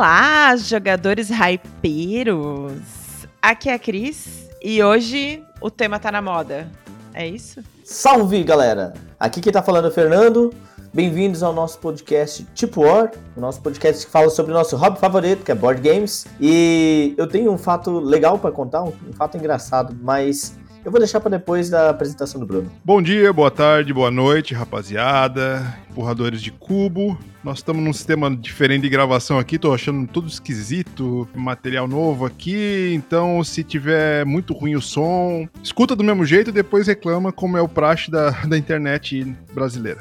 Olá, jogadores hypeiros! Aqui é a Cris e hoje o tema tá na moda. É isso? Salve, galera! Aqui quem tá falando é o Fernando. Bem-vindos ao nosso podcast Tipo War, o nosso podcast que fala sobre o nosso hobby favorito, que é board games. E eu tenho um fato legal para contar, um fato engraçado, mas eu vou deixar para depois da apresentação do Bruno. Bom dia, boa tarde, boa noite, rapaziada, empurradores de cubo. Nós estamos num sistema diferente de gravação aqui, tô achando tudo esquisito, material novo aqui, então se tiver muito ruim o som, escuta do mesmo jeito e depois reclama como é o praxe da, da internet brasileira.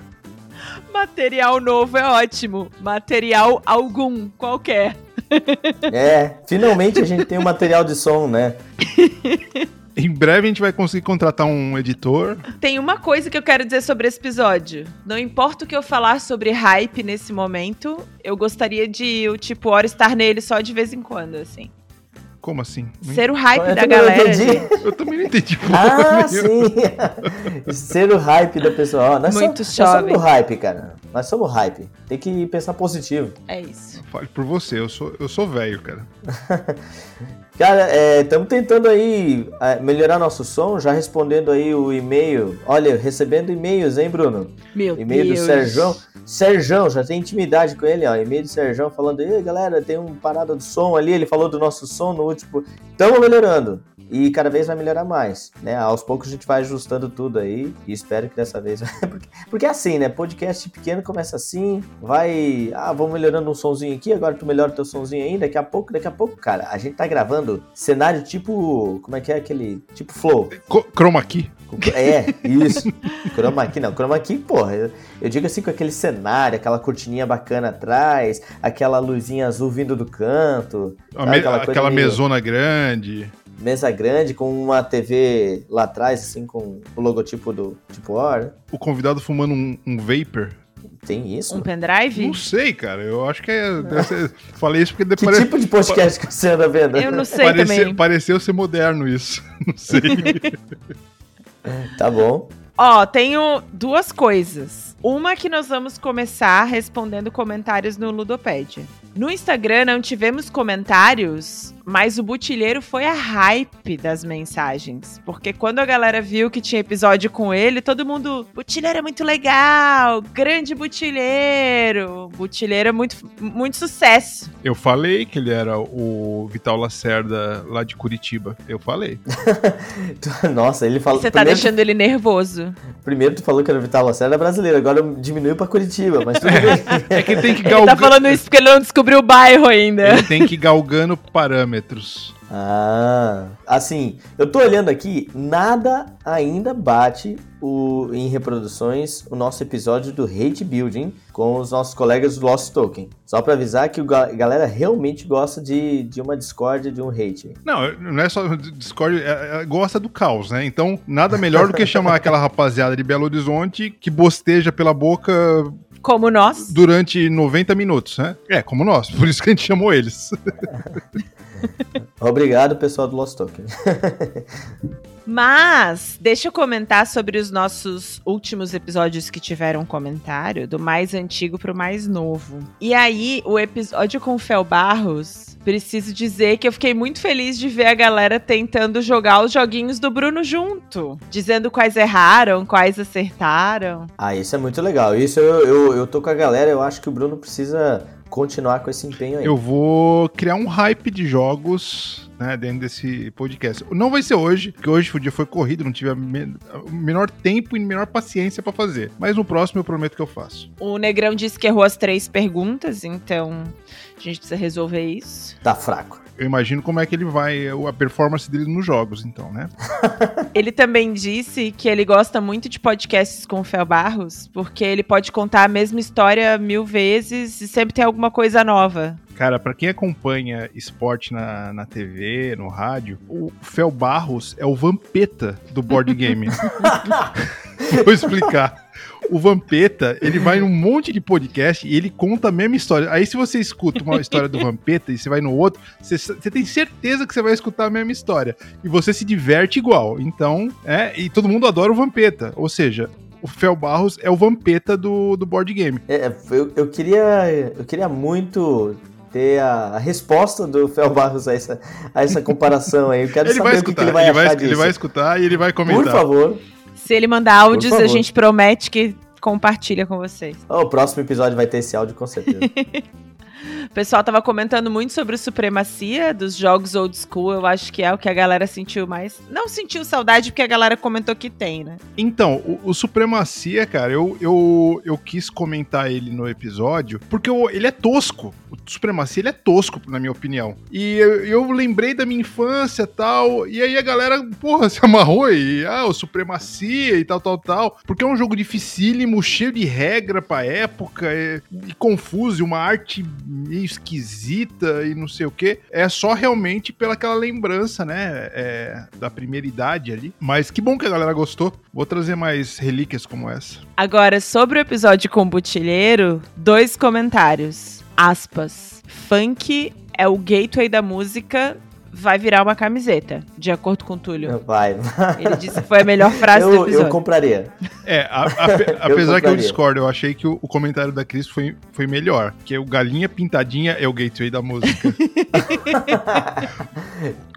Material novo é ótimo. Material algum, qualquer. É, finalmente a gente tem um material de som, né? Em breve a gente vai conseguir contratar um editor. Tem uma coisa que eu quero dizer sobre esse episódio. Não importa o que eu falar sobre hype nesse momento, eu gostaria de o tipo hora estar nele só de vez em quando, assim. Como assim? Ser o hype eu da galera. Eu também não entendi. ah, sim. Ser o hype da pessoa. nós Muito somos, nós somos o hype, cara. Nós somos o hype. Tem que pensar positivo. É isso. Fale por você, eu sou, eu sou velho, cara. Cara, estamos é, tentando aí é, melhorar nosso som, já respondendo aí o e-mail. Olha, recebendo e-mails, hein, Bruno? Meu e-mail Deus. do Serjão. Serjão, já tem intimidade com ele, ó. E-mail do Serjão falando, ei, galera, tem um parada do som ali, ele falou do nosso som no último. Estamos melhorando e cada vez vai melhorar mais, né? Aos poucos a gente vai ajustando tudo aí e espero que dessa vez. porque, porque é assim, né? Podcast pequeno começa assim, vai. Ah, vamos melhorando um sonzinho aqui, agora tu melhora o teu sonzinho aí, daqui a pouco, daqui a pouco, cara, a gente tá gravando cenário tipo. Como é que é aquele? Tipo Flow. Co chroma key. É, isso. chroma key, não. Chroma key, porra, eu, eu, digo assim com aquele cenário, aquela cortininha bacana atrás, aquela luzinha azul vindo do canto. Me, aquela, aquela mesona grande mesa grande com uma TV lá atrás, assim, com o logotipo do tipo War. O convidado fumando um, um vapor. Tem isso? Um pendrive? Não sei, cara. Eu acho que é. Ser... Falei isso porque depois. Que tipo de podcast que você anda vendo? Eu não sei pareceu, também. Pareceu ser moderno isso. Não sei. tá bom. Ó, tenho duas coisas. Uma que nós vamos começar respondendo comentários no Ludopédia. No Instagram não tivemos comentários, mas o Butilheiro foi a hype das mensagens. Porque quando a galera viu que tinha episódio com ele, todo mundo. Butilheiro é muito legal! Grande Butilheiro! Butilheiro é muito, muito sucesso. Eu falei que ele era o Vital Lacerda lá de Curitiba. Eu falei. Nossa, ele falou. Você tá primeiro... deixando ele nervoso. Primeiro tu falou que era o Vital Lacerda brasileiro, agora diminuiu pra Curitiba, mas tudo bem. é que tem que galgar. Ele tá falando isso porque ele não descobriu o bairro ainda. Ele tem que ir galgando parâmetros. Ah, assim, eu tô olhando aqui, nada ainda bate o, em reproduções o nosso episódio do Hate Building com os nossos colegas do Lost Token. Só pra avisar que a galera realmente gosta de, de uma Discord, de um hate. Não, não é só Discord, é, é, gosta do caos, né? Então, nada melhor do que chamar aquela rapaziada de Belo Horizonte que bosteja pela boca como nós. Durante 90 minutos, né? É, como nós. Por isso que a gente chamou eles. Obrigado, pessoal do Lost Token. Mas, deixa eu comentar sobre os nossos últimos episódios que tiveram comentário, do mais antigo pro mais novo. E aí, o episódio com o Fel Barros, preciso dizer que eu fiquei muito feliz de ver a galera tentando jogar os joguinhos do Bruno junto. Dizendo quais erraram, quais acertaram. Ah, isso é muito legal. Isso eu, eu, eu tô com a galera, eu acho que o Bruno precisa continuar com esse empenho aí. Eu vou criar um hype de jogos né, dentro desse podcast. Não vai ser hoje, porque hoje o dia foi corrido, não tive o menor tempo e menor paciência para fazer. Mas no próximo eu prometo que eu faço. O Negrão disse que errou as três perguntas, então a gente precisa resolver isso. Tá fraco eu imagino como é que ele vai, a performance dele nos jogos, então, né? ele também disse que ele gosta muito de podcasts com o Fel Barros, porque ele pode contar a mesma história mil vezes e sempre tem alguma coisa nova. Cara, para quem acompanha esporte na, na TV, no rádio, o Fel Barros é o Vampeta do board game. Vou explicar o Vampeta, ele vai num monte de podcast e ele conta a mesma história. Aí se você escuta uma história do Vampeta e você vai no outro, você, você tem certeza que você vai escutar a mesma história. E você se diverte igual. Então, é, e todo mundo adora o Vampeta. Ou seja, o Fel Barros é o Vampeta do, do board game. É, eu, eu, queria, eu queria muito ter a, a resposta do Fel Barros a essa, a essa comparação aí. Eu quero Ele saber vai o que, que escutar, ele vai ele achar vai, disso. ele vai escutar e ele vai comentar. Por favor. Se ele mandar áudios, a gente promete que compartilha com vocês. Ó, o próximo episódio vai ter esse áudio com certeza. O pessoal tava comentando muito sobre o Supremacia dos jogos old school. Eu acho que é o que a galera sentiu mais. Não sentiu saudade porque a galera comentou que tem, né? Então, o, o Supremacia, cara, eu, eu, eu quis comentar ele no episódio porque eu- ele é tosco. O Supremacia, ele é tosco, na minha opinião. E eu, eu lembrei da minha infância tal, e aí a galera, porra, se amarrou e, ah, o Supremacia e tal, tal, tal. Porque é um jogo dificílimo, cheio de regra pra época, é- e confuso, uma arte meio esquisita e não sei o que. É só realmente pelaquela lembrança, né, é, da primeira idade ali. Mas que bom que a galera gostou. Vou trazer mais relíquias como essa. Agora, sobre o episódio com o Butilheiro, dois comentários. Aspas. Funk é o gateway da música, vai virar uma camiseta, de acordo com o Túlio. Vai. Ele disse que foi a melhor frase do Eu, episódio. eu compraria. É, a- a- apesar que eu discordo, eu achei que o, o comentário da Cris foi, foi melhor. Que o Galinha Pintadinha é o gateway da música.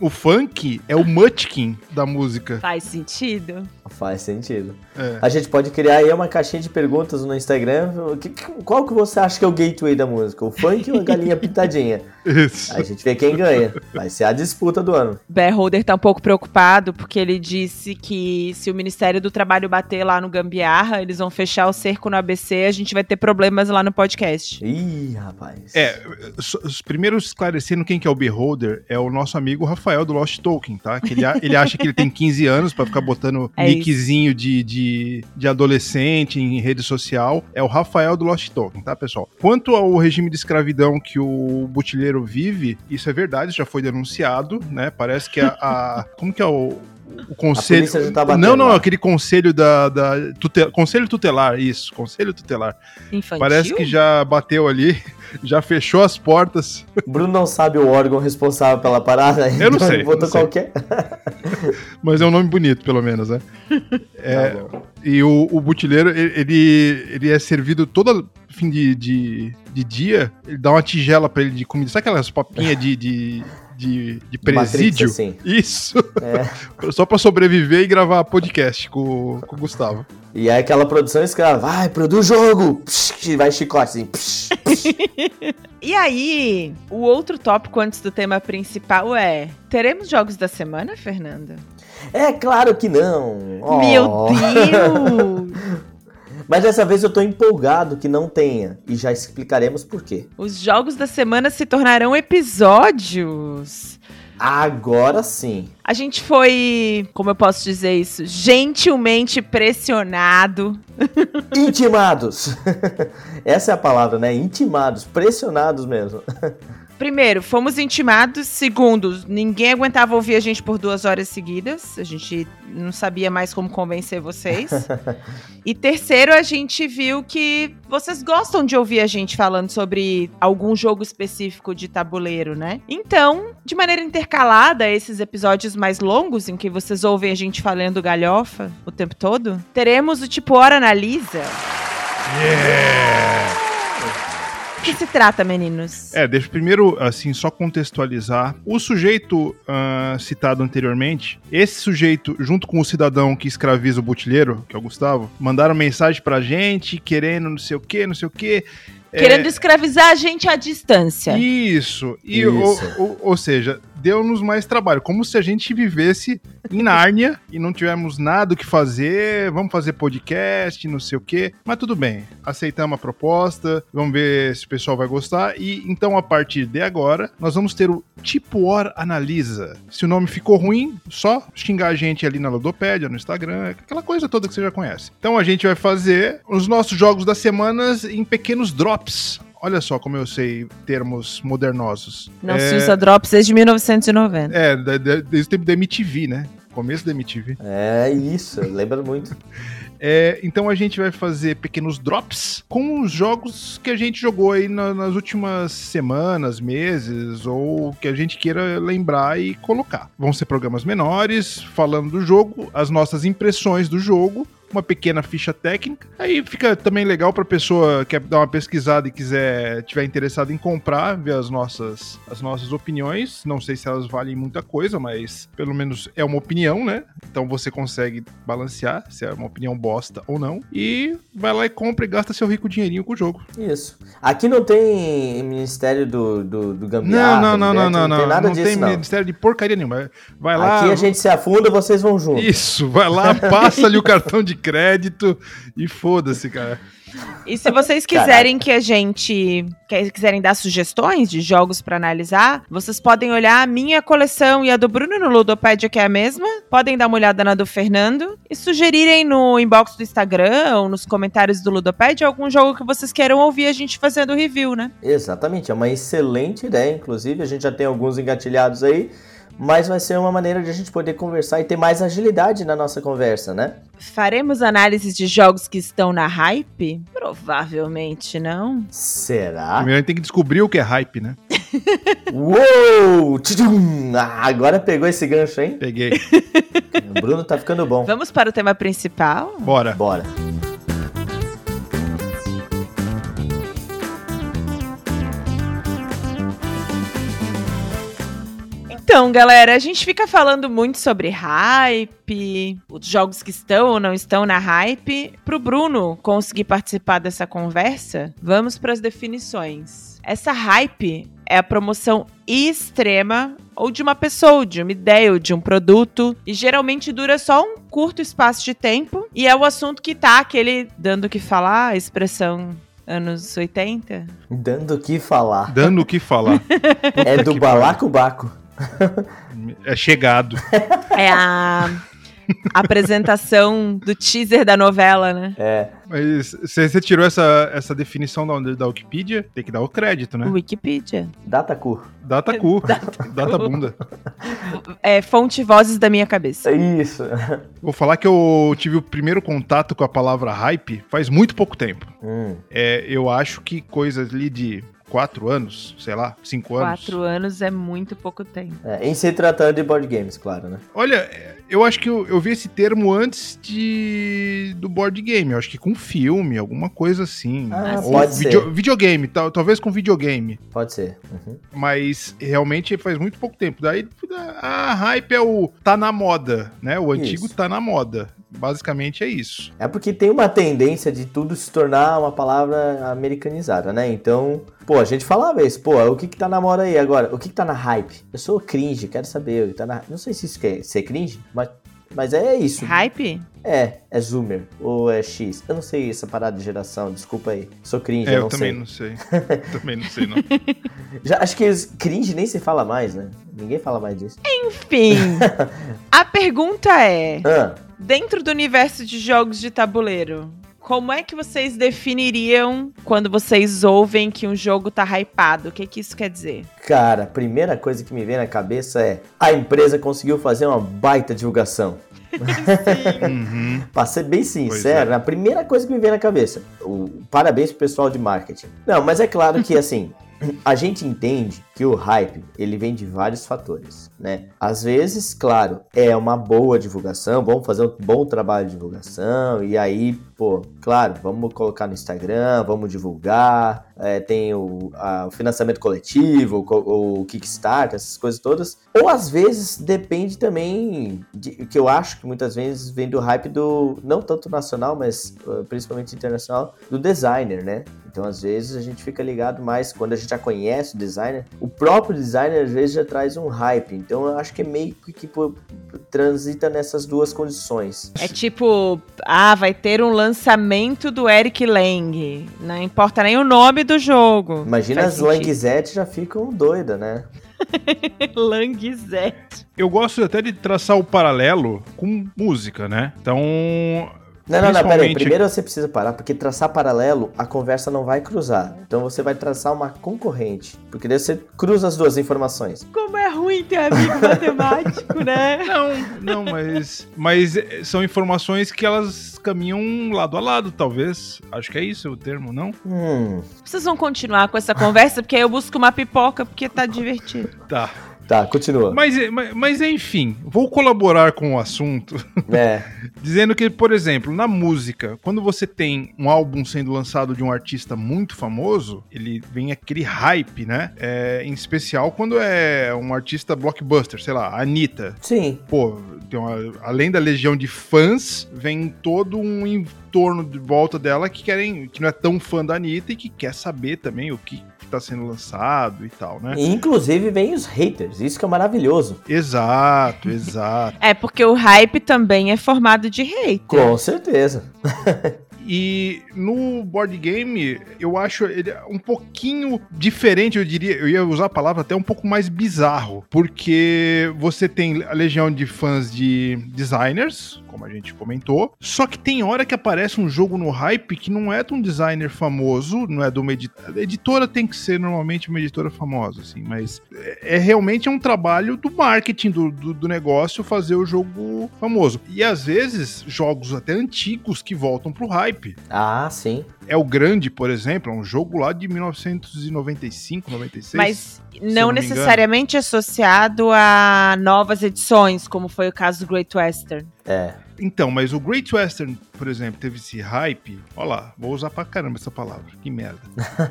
o funk é o Mutkin da música. Faz sentido? Faz sentido. É. A gente pode criar aí uma caixinha de perguntas no Instagram. Que- qual que você acha que é o gateway da música? O funk ou a galinha pintadinha? Isso. Aí a gente vê quem ganha. Vai ser a disputa do ano. Beholder tá um pouco preocupado porque ele disse que se o Ministério do Trabalho bater lá no Gambiarra, eles vão fechar o cerco no ABC, a gente vai ter problemas lá no podcast. Ih, rapaz. É, s- s- primeiro esclarecendo quem que é o Beholder, é o nosso amigo Rafael do Lost Token, tá? Que ele, ele acha que ele tem 15 anos pra ficar botando É nickzinho de, de, de adolescente em rede social. É o Rafael do Lost Token, tá, pessoal? Quanto ao regime de escravidão que o Butilheiro vive, isso é verdade, já foi denunciado, né? Parece que a. a- como que é o. O conselho. tá batendo não, não, lá. aquele conselho da. da tute- conselho tutelar, isso, conselho tutelar. Infantil? Parece que já bateu ali, já fechou as portas. Bruno não sabe o órgão responsável pela parada. Eu não então sei, Botou não sei. qualquer. Mas é um nome bonito, pelo menos, né? É, Tá e o, o butileiro, ele, ele, é servido todo fim de, de, de dia, ele dá uma tigela pra ele de comida. Sabe aquelas papinhas de, de, de, de presídio? Matrix, assim. Isso, É. só pra sobreviver e gravar podcast com, com o Gustavo. E aí aquela produção escrava, vai, produz jogo! Psh, e vai chicote assim. psh, psh. E aí, o outro tópico antes do tema principal é: teremos jogos da semana, Fernanda? É claro que não. Oh. Meu Deus! Mas dessa vez eu tô empolgado que não tenha. E já explicaremos por quê. Os jogos da semana se tornarão episódios. Agora sim. A gente foi, como eu posso dizer isso, gentilmente pressionado. Intimados. Essa é a palavra, né? Intimados, pressionados mesmo. Primeiro, fomos intimados. Segundo, ninguém aguentava ouvir a gente por duas horas seguidas. A gente não sabia mais como convencer vocês. e terceiro, a gente viu que vocês gostam de ouvir a gente falando sobre algum jogo específico de tabuleiro, né? Então, de maneira intercalada, esses episódios mais longos, em que vocês ouvem a gente falando galhofa o tempo todo, teremos o tipo Hora Analisa. O que se trata, meninos? É, deixa eu primeiro, assim, só contextualizar. O sujeito ah, citado anteriormente, esse sujeito, junto com o cidadão que escraviza o botilheiro, que é o Gustavo, mandaram mensagem pra gente, querendo não sei o que, não sei o que. Querendo escravizar a gente à distância. Isso. E, Isso. Ou, ou- ou seja, deu-nos mais trabalho. Como se a gente vivesse em Nárnia e não tivermos nada o que fazer. Vamos fazer podcast, não sei o quê. Mas tudo bem. Aceitamos a proposta. Vamos ver se o pessoal vai gostar. E então, a partir de agora, nós vamos ter o Tipo Or Analisa. Se o nome ficou ruim, só xingar a gente ali na Ludopédia, no Instagram, aquela coisa toda que você já conhece. Então a gente vai fazer os nossos jogos das semanas em pequenos drops. Olha só como eu sei termos modernosos. Não é, se usa drops desde 1990. É, desde o tempo da MTV, né? Começo da MTV. É isso, lembra muito. É, então a gente vai fazer pequenos drops com os jogos que a gente jogou aí na- nas últimas semanas, meses, ou que a gente queira lembrar e colocar. Vão ser programas menores, falando do jogo, as nossas impressões do jogo, uma pequena ficha técnica. Aí fica também legal pra pessoa que quer dar uma pesquisada e quiser, tiver interessado em comprar, ver as nossas, as nossas opiniões. Não sei se elas valem muita coisa, mas pelo menos é uma opinião, né? Então você consegue balancear se é uma opinião bosta ou não. E vai lá e compra e gasta seu rico dinheirinho com o jogo. Isso. Aqui não tem Ministério do, do, do Não, Gambiarra. não, não, não, Ivete, não, não. tem nada não disso, tem não. ministério de porcaria nenhuma. Vai lá. Aqui a gente se afunda, vocês vão junto. Isso, vai lá, passa ali o cartão de crédito e foda-se, cara. E se vocês quiserem que a gente que- quiserem dar sugestões de jogos pra analisar, vocês podem olhar a minha coleção e a do Bruno no Ludopedia, que é a mesma. Podem dar uma olhada na do Fernando e sugerirem no inbox do Instagram ou nos comentários do Ludopedia algum jogo que vocês queiram ouvir a gente fazendo review, né? Exatamente, é uma excelente ideia, inclusive. A gente já tem alguns engatilhados aí, mas vai ser uma maneira de a gente poder conversar e ter mais agilidade na nossa conversa, né? Faremos análises de jogos que estão na hype? Provavelmente não. Será? Primeiro a gente tem que descobrir o que é hype, né? Uou! Tchum! Ah, agora pegou esse gancho, hein? Peguei. O Bruno tá ficando bom. Vamos para o tema principal? Bora. Bora. Então, galera, a gente fica falando muito sobre hype, os jogos que estão ou não estão na hype. Pro Bruno conseguir participar dessa conversa, vamos para as definições. Essa hype é a promoção extrema ou de uma pessoa, ou de uma ideia, ou de um produto, e geralmente dura só um curto espaço de tempo, e é o assunto que tá aquele dando o que falar, a expressão anos 80. Dando o que falar. Dando o que falar. É do balacobaco. É chegado. É a apresentação do teaser da novela, né? É. Mas você tirou essa, essa definição da, da Wikipedia, tem que dar o crédito, né? Wikipedia. Datacu. Data cu. Data bunda. É fonte vozes da minha cabeça. Isso. Vou falar que eu tive o primeiro contato com a palavra hype faz muito pouco tempo. Hum. É, eu acho que coisas ali de quatro anos, sei lá, cinco anos. Quatro anos é muito pouco tempo. É, em se tratando de board games, claro, né? Olha, eu acho que eu, eu vi esse termo antes de do board game. Eu acho que com filme, alguma coisa assim. Ah, Ou pode ser. video- videogame, tal, talvez com videogame. Pode ser. Uhum. Mas realmente faz muito pouco tempo. Daí a hype é o tá na moda, né? O antigo Isso. tá na moda. Basicamente é isso. É porque tem uma tendência de tudo se tornar uma palavra americanizada, né? Então, pô, a gente falava isso, pô, o que que tá na moda aí agora? O que que tá na hype? Eu sou cringe, quero saber o que tá na Não sei se isso quer ser cringe, mas, mas é isso. Hype? É, é zoomer ou é X. Eu não sei essa parada de geração, desculpa aí. Sou cringe, É, eu eu não também sei. não sei. também não sei, não. Já, acho que os- cringe nem se fala mais, né? Ninguém fala mais disso. Enfim. a pergunta é: Ah, dentro do universo de jogos de tabuleiro, como é que vocês definiriam quando vocês ouvem que um jogo tá hypado? O que, que isso quer dizer? cara, a primeira coisa que me vem na cabeça é a empresa conseguiu fazer uma baita divulgação. Uhum. Pra ser bem sincero, é. a primeira coisa que me vem na cabeça, o, parabéns pro pessoal de marketing. Não, mas é claro que assim, a gente entende que o hype, ele vem de vários fatores, né? Às vezes, claro, é uma boa divulgação, vamos fazer um bom trabalho de divulgação, e aí, pô, claro, vamos colocar no Instagram, vamos divulgar, é, tem o, a- o financiamento coletivo, o, o Kickstarter, essas coisas todas. Ou às vezes depende também, de, que eu acho que muitas vezes vem do hype do, não tanto nacional, mas uh, principalmente internacional, do designer, né? Então às vezes a gente fica ligado mais quando a gente já conhece o designer, o próprio designer às vezes já traz um hype. Então eu acho que é meio que, pô, transita nessas duas condições. É tipo, ah, vai ter um lançamento do Eric Lang. Não importa nem o nome do jogo. Imagina Faz as. Langzete já ficam doidas, né? Langzete. Eu gosto até de traçar o paralelo com música, né? Então. Não, não, não, peraí. Primeiro você precisa parar, porque traçar paralelo, a conversa não vai cruzar. Então você vai traçar uma concorrente. Porque daí você cruza as duas informações. Como é ruim ter amigo matemático, né? Não, não, mas. Mas eh, são informações que elas caminham lado a lado, talvez. Acho que é isso o termo, não? Hum. Vocês vão continuar com essa conversa, porque aí eu busco uma pipoca, porque tá divertido. Tá. Tá, continua. Mas, mas, mas, enfim, vou colaborar com o assunto. É. dizendo que, por exemplo, na música, quando você tem um álbum sendo lançado de um artista muito famoso, ele vem aquele hype, né? É, em especial quando é um artista blockbuster, sei lá, a Anitta. Sim. Pô, tem uma, além da legião de fãs, vem todo um entorno de volta dela que querem, que não é tão fã da Anitta e que quer saber também o que está sendo lançado e tal, né? E, inclusive vem os haters, isso que é maravilhoso. Exato, exato. é porque o hype também é formado de hater. Com certeza. E no board game, eu acho ele um pouquinho diferente, eu diria, eu ia usar a palavra até um pouco mais bizarro, porque você tem a legião de fãs de designers, como a gente comentou, só que tem hora que aparece um jogo no hype que não é de um designer famoso, não é de uma editora. Editora tem que ser normalmente uma editora famosa, assim, mas é, é realmente um trabalho do marketing do, do, do negócio fazer o jogo famoso. E às vezes, jogos até antigos que voltam pro hype. Ah, sim. É o Grande, por exemplo, é um jogo lá de 1995, 96. Mas não, não necessariamente associado a novas edições, como foi o caso do Great Western. É. Então, mas o Great Western, por exemplo, teve esse hype. Olha lá, vou usar pra caramba essa palavra. Que merda.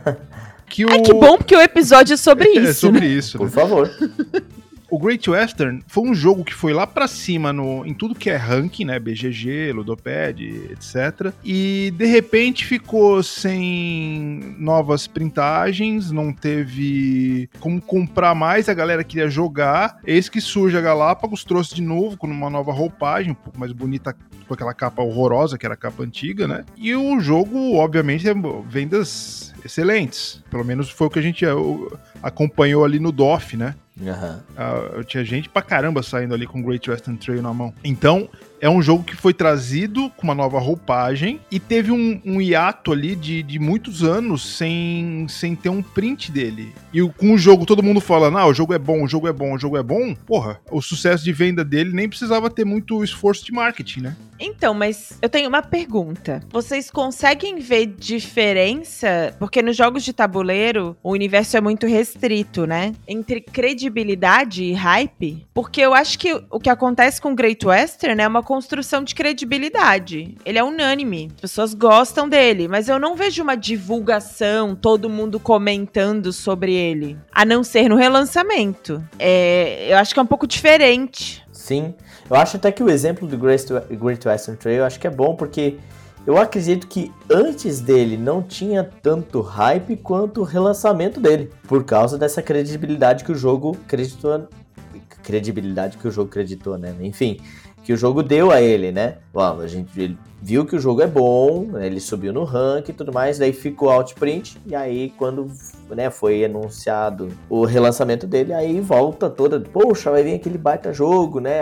que o... Ai, que bom, porque o episódio é sobre isso. É sobre né? isso. Por né? favor. o Great Western foi um jogo que foi lá para cima no, em tudo que é ranking, né? BGG, Ludopad, etc. E de repente ficou sem novas printagens, não teve como comprar mais, a galera queria jogar. Eis que surge a Galápagos, trouxe de novo com uma nova roupagem, um pouco mais bonita com aquela capa horrorosa que era a capa antiga, né? E o jogo, obviamente, é vendas excelentes. Pelo menos foi o que a gente acompanhou ali no DOF, né? Uhum. Uh, tinha gente pra caramba saindo ali com Great Western Trail na mão. Então, é um jogo que foi trazido com uma nova roupagem e teve um, um hiato ali de, de muitos anos sem, sem ter um print dele. E com o jogo, todo mundo falando, ah, o jogo é bom, o jogo é bom, o jogo é bom. Porra, o sucesso de venda dele nem precisava ter muito esforço de marketing, né? Então, mas eu tenho uma pergunta. Vocês conseguem ver diferença? Porque nos jogos de tabuleiro, o universo é muito restrito, né? Entre credibilidade e hype. Porque eu acho que o que acontece com Great Western é uma construção de credibilidade. Ele é unânime. As pessoas gostam dele, mas eu não vejo uma divulgação, todo mundo comentando sobre ele. A não ser no relançamento. É, eu acho que é um pouco diferente. Sim. Eu acho até que o exemplo do Great Western Trail acho que é bom porque eu acredito que antes dele não tinha tanto hype quanto o relançamento dele, por causa dessa credibilidade que o jogo acreditou, credibilidade que o jogo acreditou, né? Enfim, que o jogo deu a ele, né? Bom, a gente viu que o jogo é bom, né? ele subiu no rank e tudo mais, daí ficou outprint, e aí quando né, foi anunciado o relançamento dele, aí volta toda, poxa, vai vir aquele baita jogo, né?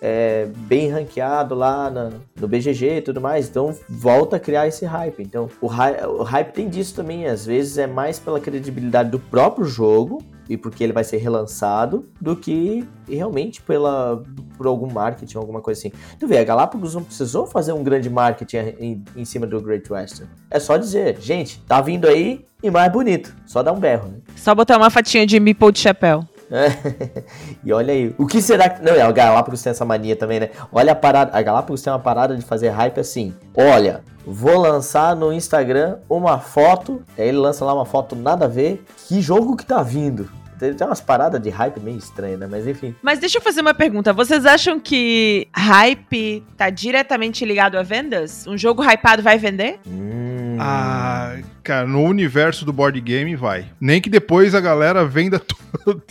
É, bem ranqueado lá na, no BGG e tudo mais, então volta a criar esse hype. Então o, o hype tem disso também, às vezes é mais pela credibilidade do próprio jogo e porque ele vai ser relançado do que realmente pela, por algum marketing, alguma coisa assim. Tu vê, a Galápagos não precisou fazer um grande marketing em, em cima do Great Western. É só dizer, gente, tá vindo aí e mais bonito. Só dar um berro, né? Só botar uma fatinha de meeple de chapéu. É. e olha aí, o que será que. Não, é, a Galápagos tem essa mania também, né? Olha a parada. A Galápagos tem uma parada de fazer hype assim. Olha, vou lançar no Instagram uma foto. Aí ele lança lá uma foto nada a ver. Que jogo que tá vindo? Tem umas paradas de hype meio estranhas, né? Mas enfim. Mas deixa eu fazer uma pergunta. Vocês acham que hype tá diretamente ligado a vendas? Um jogo hypado vai vender? Hum. Ah, cara, no universo do board game vai. Nem que depois a galera venda tudo,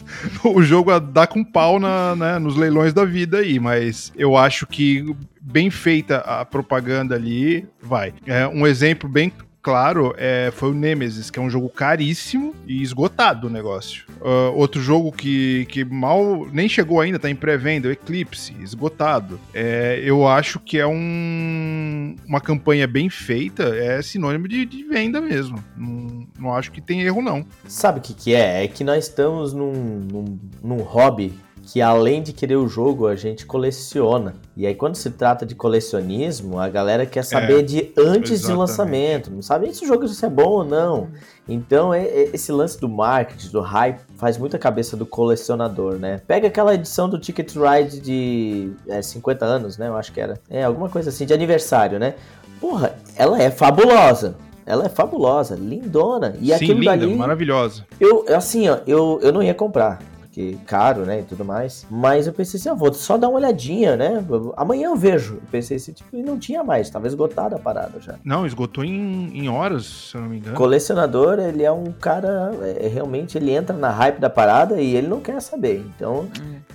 o jogo a dar com pau na, né, nos leilões da vida aí. Mas eu acho que bem feita a propaganda ali, vai. É um exemplo bem claro, é, foi o Nemesis, que é um jogo caríssimo e esgotado o negócio. Uh, outro jogo que, que mal nem chegou ainda, tá em pré-venda, o Eclipse, esgotado. É, eu acho que é um, uma campanha bem feita, é sinônimo de, de venda mesmo. Não, não, acho que tem erro, não. Sabe o que, que é? É que nós estamos num, num, num hobby que além de querer o jogo, a gente coleciona. E aí, quando se trata de colecionismo, a galera quer saber É, de antes exatamente. de lançamento, não sabe nem se o jogo se é bom ou não. Então, é- é- esse lance do marketing, do hype, faz muita cabeça do colecionador, né? Pega aquela edição do Ticket Ride de é, 50 anos, né? Eu acho que era. É, alguma coisa assim, de aniversário, né? Porra, ela é fabulosa. Ela é fabulosa, lindona. E Sim, aquilo linda, dali. maravilhosa. Eu, assim, ó, eu, eu não ia comprar, porque caro, né, e tudo mais. Mas eu pensei assim, ah, vou só dar uma olhadinha, né? Amanhã eu vejo. Eu pensei assim, tipo, e não tinha mais, tava esgotada a parada já. Não, esgotou em, em horas, se eu não me engano. Colecionador, ele é um cara, é, realmente, ele entra na hype da parada e ele não quer saber. Então,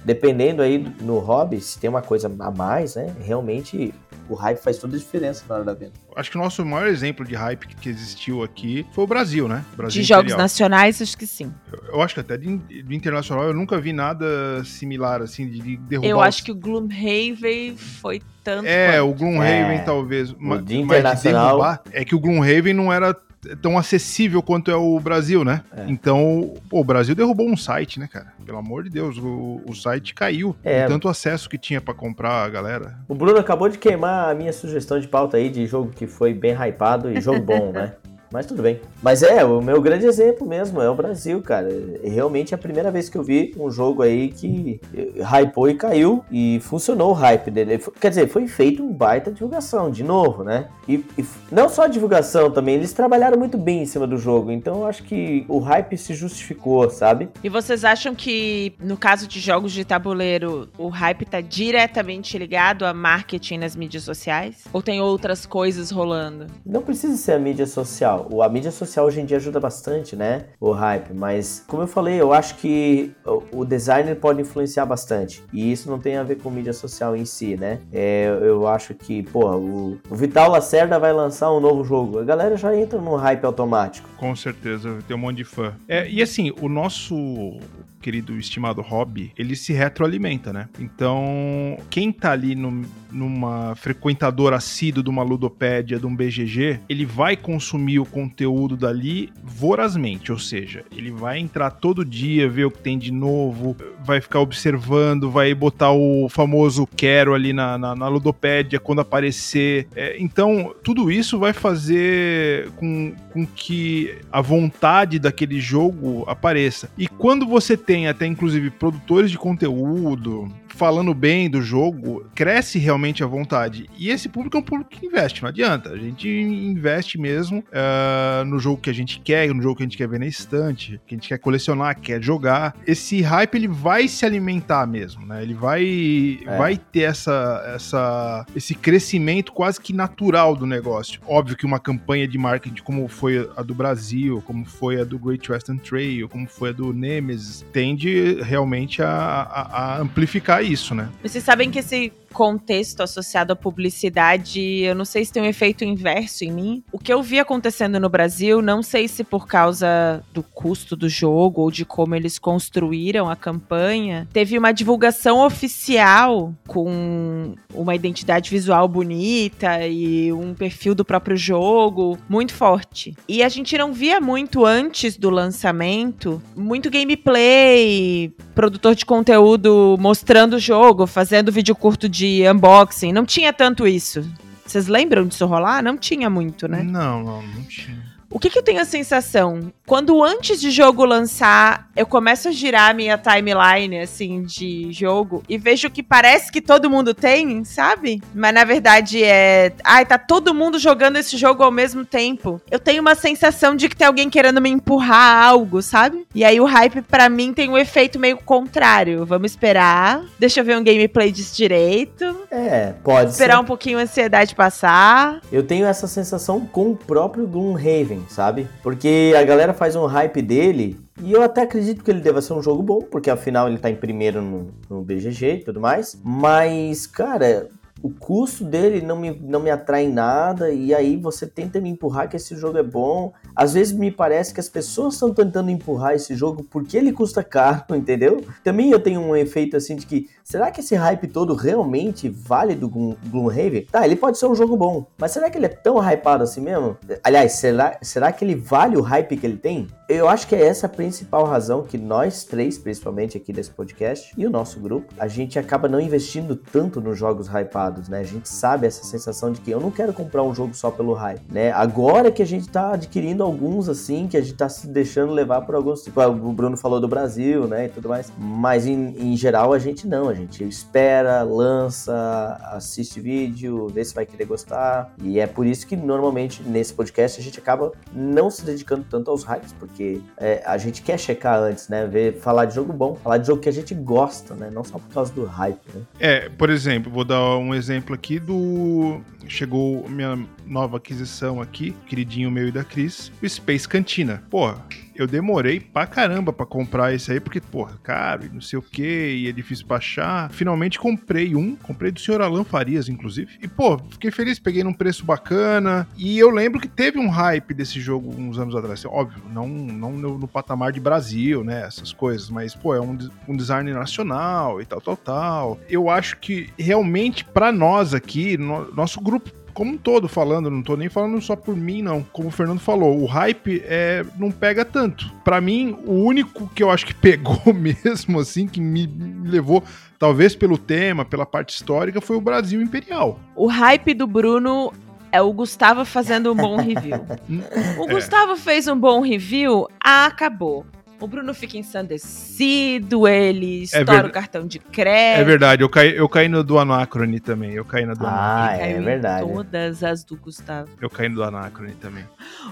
dependendo aí do- no hobby, se tem uma coisa a mais, né, realmente o hype faz toda a diferença na hora da venda. Acho que o nosso maior exemplo de hype que, existiu aqui foi o Brasil, né? Brasil De jogos Imperial. nacionais, acho que sim. Eu acho que até de, de internacional eu nunca vi nada similar, assim, de, de derrubar. Eu os- acho que o Gloomhaven foi tanto. É, quanto. o Gloomhaven É, talvez. ma- de mas internacional- derrubar, é que o Gloomhaven não era tão acessível quanto é o Brasil, né? É. Então, pô, o Brasil derrubou um site, né, cara? Pelo amor de Deus, o, o site caiu. É. De tanto acesso que tinha pra comprar a galera. O Bruno acabou de queimar a minha sugestão de pauta aí de jogo que foi bem hypado e jogo bom, né? Mas tudo bem. Mas é, o meu grande exemplo mesmo é o Brasil, cara. E Realmente é a primeira vez que eu vi um jogo aí que eh, hypou e caiu e funcionou o hype dele. Quer dizer, foi feito um baita divulgação, de novo, né? E, e não só a divulgação também, eles trabalharam muito bem em cima do jogo. Então eu acho que o hype se justificou, sabe? E vocês acham que, no caso de jogos de tabuleiro, o hype tá diretamente ligado a marketing nas mídias sociais? Ou tem outras coisas rolando? Não precisa ser a mídia social. O- A mídia social hoje em dia ajuda bastante, né? O hype. Mas, como eu falei, eu acho que o- o designer pode influenciar bastante. E isso não tem a ver com mídia social em si, né? É, eu acho que, pô, o, o Vital Lacerda vai lançar um novo jogo. A galera já entra num hype automático. Com certeza, tem um monte de fã. É, e assim, o nosso querido estimado hobby, ele se retroalimenta, né? Então, quem tá ali no- numa frequentadora assídua de uma ludopédia, de um BGG, ele vai consumir o conteúdo dali vorazmente, ou seja, ele vai entrar todo dia, ver o que tem de novo, vai ficar observando, vai botar o famoso quero ali na, na, na ludopédia quando aparecer. É, então, tudo isso vai fazer com, com que a vontade daquele jogo apareça. E quando você tem até inclusive produtores de conteúdo falando bem do jogo, cresce realmente a vontade. E esse público é um público que investe, não adianta. A gente investe mesmo ah, no jogo que a gente quer, no jogo que a gente quer ver na estante, que a gente quer colecionar, quer jogar. Esse hype ele vai se alimentar mesmo, né? Ele vai, É. vai ter essa, essa, esse crescimento quase que natural do negócio. Óbvio que uma campanha de marketing como foi a do Brasil, como foi a do Great Western Trail, como foi a do Nemesis, tende realmente a, a- a amplificar isso, né? Vocês sabem que esse contexto associado à publicidade, eu não sei se tem um efeito inverso em mim. O que eu vi acontecendo no Brasil, não sei se por causa do custo do jogo ou de como eles construíram a campanha, teve uma divulgação oficial com uma identidade visual bonita e um perfil do próprio jogo muito forte. E a gente não via muito antes do lançamento, muito gameplay, produtor de conteúdo mostrando o jogo, fazendo vídeo curto de unboxing. Não tinha tanto isso. Vocês lembram disso rolar? Não tinha muito, né? Não, não, não tinha. O que, que eu tenho a sensação? Quando antes de jogo lançar, eu começo a girar a minha timeline, assim, de jogo, e vejo que parece que todo mundo tem, sabe? Mas na verdade é. Ai, tá todo mundo jogando esse jogo ao mesmo tempo. Eu tenho uma sensação de que tem alguém querendo me empurrar algo, sabe? E aí o hype, pra mim, tem um efeito meio contrário. Vamos esperar. Deixa eu ver um gameplay disso direito. É, pode Esperar ser. um pouquinho a ansiedade passar. Eu tenho essa sensação com o próprio Gloomhaven, sabe? Porque a galera faz um hype dele e eu até acredito que ele deva ser um jogo bom, porque afinal ele tá em primeiro no, no BGG e tudo mais. Mas, cara, o custo dele não me, não me atrai em nada e aí você tenta me empurrar que esse jogo é bom. às vezes me parece que as pessoas estão tentando empurrar esse jogo porque ele custa caro, entendeu? Também eu tenho um efeito assim de que, será que esse hype todo realmente vale do Gloomhaven? Tá, ele pode ser um jogo bom, mas será que ele é tão hypado assim mesmo? Aliás, será, será que ele vale o hype que ele tem? Eu acho que é essa a principal razão que nós três, principalmente aqui desse podcast, e o nosso grupo, a gente acaba não investindo tanto nos jogos hypados, né? A gente sabe essa sensação de que eu não quero comprar um jogo só pelo hype, né? Agora que a gente tá adquirindo alguns, assim, que a gente tá se deixando levar por alguns, tipo, o Bruno falou do Brasil, né, e tudo mais, mas em, em geral a gente não, a gente espera, lança, assiste vídeo, vê se vai querer gostar, e é por isso que normalmente nesse podcast a gente acaba não se dedicando tanto aos hypes, porque é, a gente quer checar antes, né? Ver, falar de jogo bom, falar de jogo que a gente gosta, né? Não só por causa do hype, né? É, por exemplo, vou dar um exemplo aqui do. Chegou minha nova aquisição aqui, queridinho meu e da Cris, o Space Cantina. Porra, eu demorei pra caramba pra comprar esse aí, porque, porra, caro e não sei o que, e é difícil pra achar. Finalmente comprei um, comprei do senhor Alan Farias, inclusive. E, pô, fiquei feliz, peguei num preço bacana. E eu lembro que teve um hype desse jogo uns anos atrás. Óbvio, não, não no, no patamar de Brasil, né? Essas coisas, mas, pô, é um, um design nacional e tal, tal, tal. Eu acho que realmente, para nós aqui, no, nosso grupo como um todo falando, não tô nem falando só por mim, não. Como o Fernando falou, o hype é, não pega tanto. Para mim, o único que eu acho que pegou mesmo, assim, que me levou, talvez pelo tema, pela parte histórica, foi o Brasil Imperial. O hype do Bruno é o Gustavo fazendo um bom review. o. Gustavo fez um bom review, ah, acabou. O Bruno fica ensandecido, ele é estoura é o cartão de crédito. É verdade, eu caí, eu caí no do Anacrone também. Eu caí no do Ah, é verdade. todas as do Gustavo. Eu caí no do Anacrone também.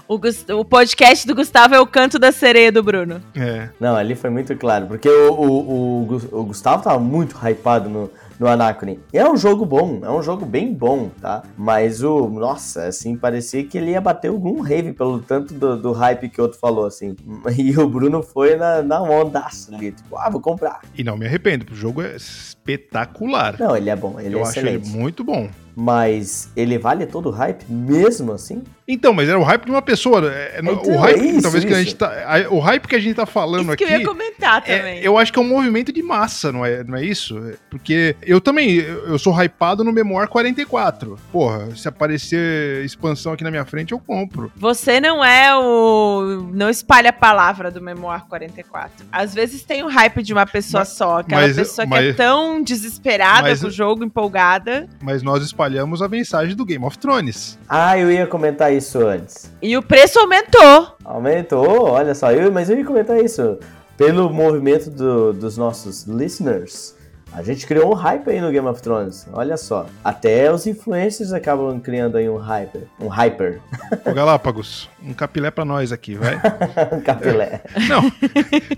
O, Gust o podcast do Gustavo é o canto da sereia do Bruno. É. Não, ali foi muito claro, porque o, o, o, o Gustavo tava muito hypado no, no Anacrone. E é um jogo bom, é um jogo bem bom, tá? Mas o, nossa, assim, parecia que ele ia bater algum rave pelo tanto do, do hype que o outro falou, assim. E o Bruno foi na, na onda ali, tipo, ah, vou comprar. E não me arrependo, o jogo é espetacular. Não, ele é bom, ele Eu é acho excelente. ele muito bom. Mas ele vale todo o hype mesmo assim? Então, mas era o hype de uma pessoa. É, então, o hype, é isso, talvez isso. que a gente tá. O hype que a gente tá falando isso aqui. Que eu ia comentar é, também. É, eu acho que é um movimento de massa, não é, não é isso? Porque eu também, eu sou hypado no Memoir 44. Porra, se aparecer expansão aqui na minha frente, eu compro. Você não é o. Não espalha a palavra do Memoir 44. Às vezes tem o hype de uma pessoa mas, só, aquela mas, pessoa mas, que é tão desesperada mas, com o jogo, empolgada. Mas nós espalhamos a mensagem do Game of Thrones. Ah, eu ia comentar isso antes. E o preço aumentou. Aumentou, olha só, eu, mas eu ia comentar isso. Pelo movimento do, dos nossos listeners, a gente criou um hype aí no Game of Thrones. Olha só. Até os influencers acabam criando aí um hyper. Um hyper. Ô Galápagos, um capilé pra nós aqui, vai. um capilé. Não.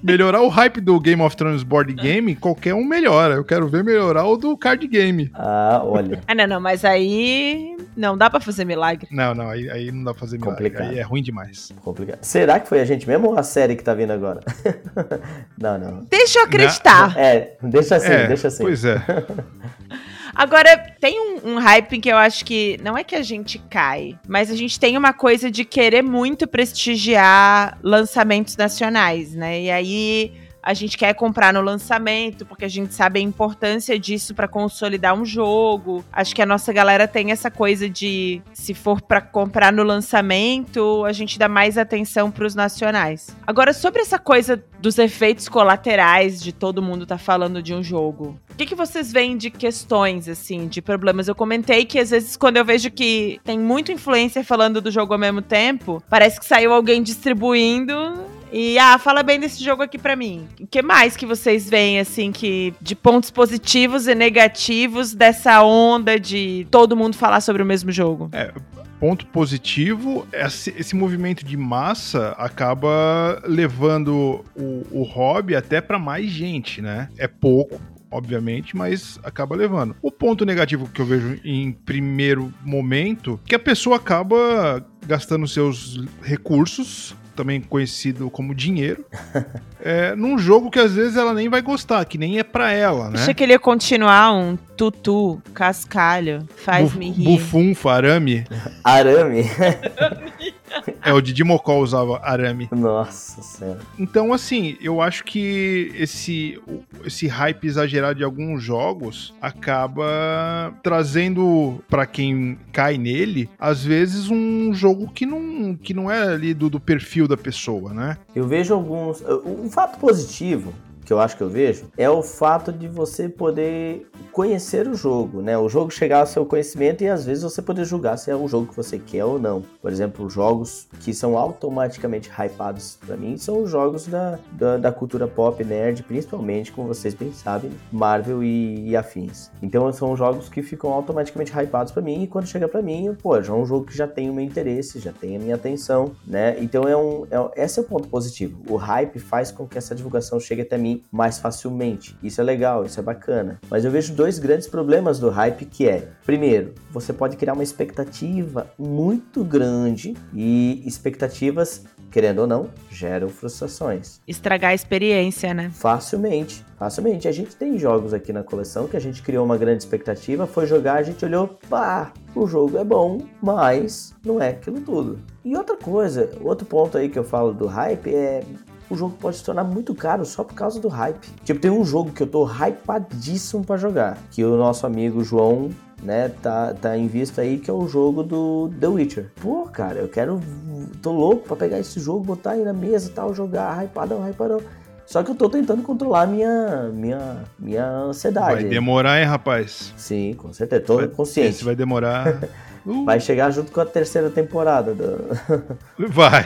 Melhorar o hype do Game of Thrones board game, qualquer um melhora. Eu quero ver melhorar o do card game. Ah, olha. Ah, não, não, mas aí não dá pra fazer milagre. Não, não, aí, aí não dá pra fazer milagre. Complicado. Aí é ruim demais. Complicado. Será que foi a gente mesmo ou a série que tá vindo agora? não, não. Deixa eu acreditar. Não. É, deixa assim, é. deixa assim. Pois é. Agora, tem um, um, hype que eu acho que não é que a gente cai, mas a gente tem uma coisa de querer muito prestigiar lançamentos nacionais, né? E aí a gente quer comprar no lançamento, porque a gente sabe a importância disso para consolidar um jogo. Acho que a nossa galera tem essa coisa de, se for para comprar no lançamento, a gente dá mais atenção para os nacionais. Agora, sobre essa coisa dos efeitos colaterais de todo mundo tá falando de um jogo. O que, que vocês veem de questões, assim, de problemas? Eu comentei que às vezes quando eu vejo que tem muito influencer falando do jogo ao mesmo tempo, parece que saiu alguém distribuindo e, ah, fala bem desse jogo aqui para mim. O que mais que vocês veem, assim, que de pontos positivos e negativos dessa onda de todo mundo falar sobre o mesmo jogo? É, ponto positivo, esse, esse movimento de massa acaba levando o, o hobby até para mais gente, né? É pouco, obviamente, mas acaba levando. O ponto negativo que eu vejo em primeiro momento, que a pessoa acaba gastando seus recursos também conhecido como dinheiro, é, num jogo que às vezes ela nem vai gostar, que nem é pra ela, né? Achei que ele ia continuar um tutu, cascalho, faz-me rir. Bufum, farame. Arame. É, o Didi Mocó usava arame. Nossa senhora. Então, assim, eu acho que esse, esse hype exagerado de alguns jogos acaba trazendo para quem cai nele, às vezes, um jogo que não, que não é ali do, do perfil da pessoa, né? Eu vejo alguns. Um fato positivo que eu acho que eu vejo é o fato de você poder conhecer o jogo, né? O jogo chegar ao seu conhecimento e às vezes você poder julgar se é o jogo que você quer ou não. Por exemplo, jogos que são automaticamente hypados para mim são os jogos da, da, da, cultura pop nerd, principalmente, como vocês bem sabem, Marvel e, e afins. Então são jogos que ficam automaticamente hypados para mim e quando chega para mim, pô, já é um jogo que já tem o meu interesse, já tem a minha atenção, né? Então é um, é, esse é o ponto positivo. O hype faz com que essa divulgação chegue até mim mais facilmente. Isso é legal, isso é bacana. Mas eu vejo dois grandes problemas do hype que é, primeiro, você pode criar uma expectativa muito grande e expectativas, querendo ou não, geram frustrações. Estragar a experiência, né? Facilmente, facilmente. A gente tem jogos aqui na coleção que a gente criou uma grande expectativa, foi jogar, a gente olhou, pá, o jogo é bom, mas não é aquilo tudo. E outra coisa, outro ponto aí que eu falo do hype é o jogo pode se tornar muito caro só por causa do hype. Tipo, tem um jogo que eu tô hypadíssimo para jogar, que o nosso amigo João né, tá, tá em vista aí, que é o jogo do The Witcher. Pô, cara, eu quero. tô louco pra pegar esse jogo, botar aí na mesa e tal, jogar hypadão, hypadão. Só que eu tô tentando controlar minha, minha, minha ansiedade. Vai demorar, hein, rapaz? Sim, com certeza. Tô vai, consciente. Esse vai demorar. Uh. Vai chegar junto com a terceira temporada. Do... Vai.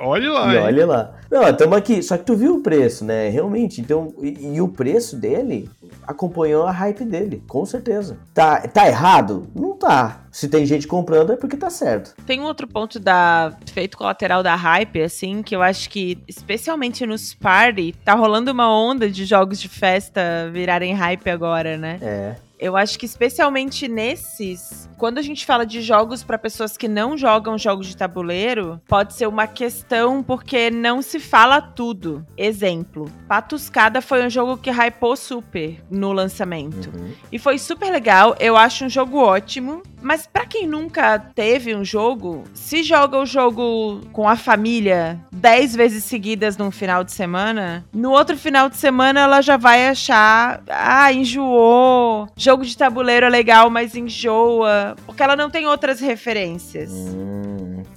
olhe lá. E olhe lá. Não, estamos aqui. Só que tu viu o preço, né? Realmente. Então, e, e, o preço dele acompanhou a hype dele, com certeza. Tá, tá errado? Não tá. Se tem gente comprando é porque tá certo. Tem um outro ponto da feito colateral da hype, assim, que eu acho que, especialmente nos party, tá rolando uma onda de jogos de festa virarem hype agora, né? É. Eu acho que especialmente nesses, quando a gente fala de jogos para pessoas que não jogam jogos de tabuleiro, pode ser uma questão porque não se fala tudo. Exemplo, Patuscada foi um jogo que hypou super no lançamento. Uhum. E foi super legal, eu acho um jogo ótimo, mas para quem nunca teve um jogo, se joga o jogo com a família 10 vezes seguidas num final de semana, no outro final de semana ela já vai achar, ah, enjoou. Jogo de tabuleiro é legal, mas enjoa, porque ela não tem outras referências. Hum,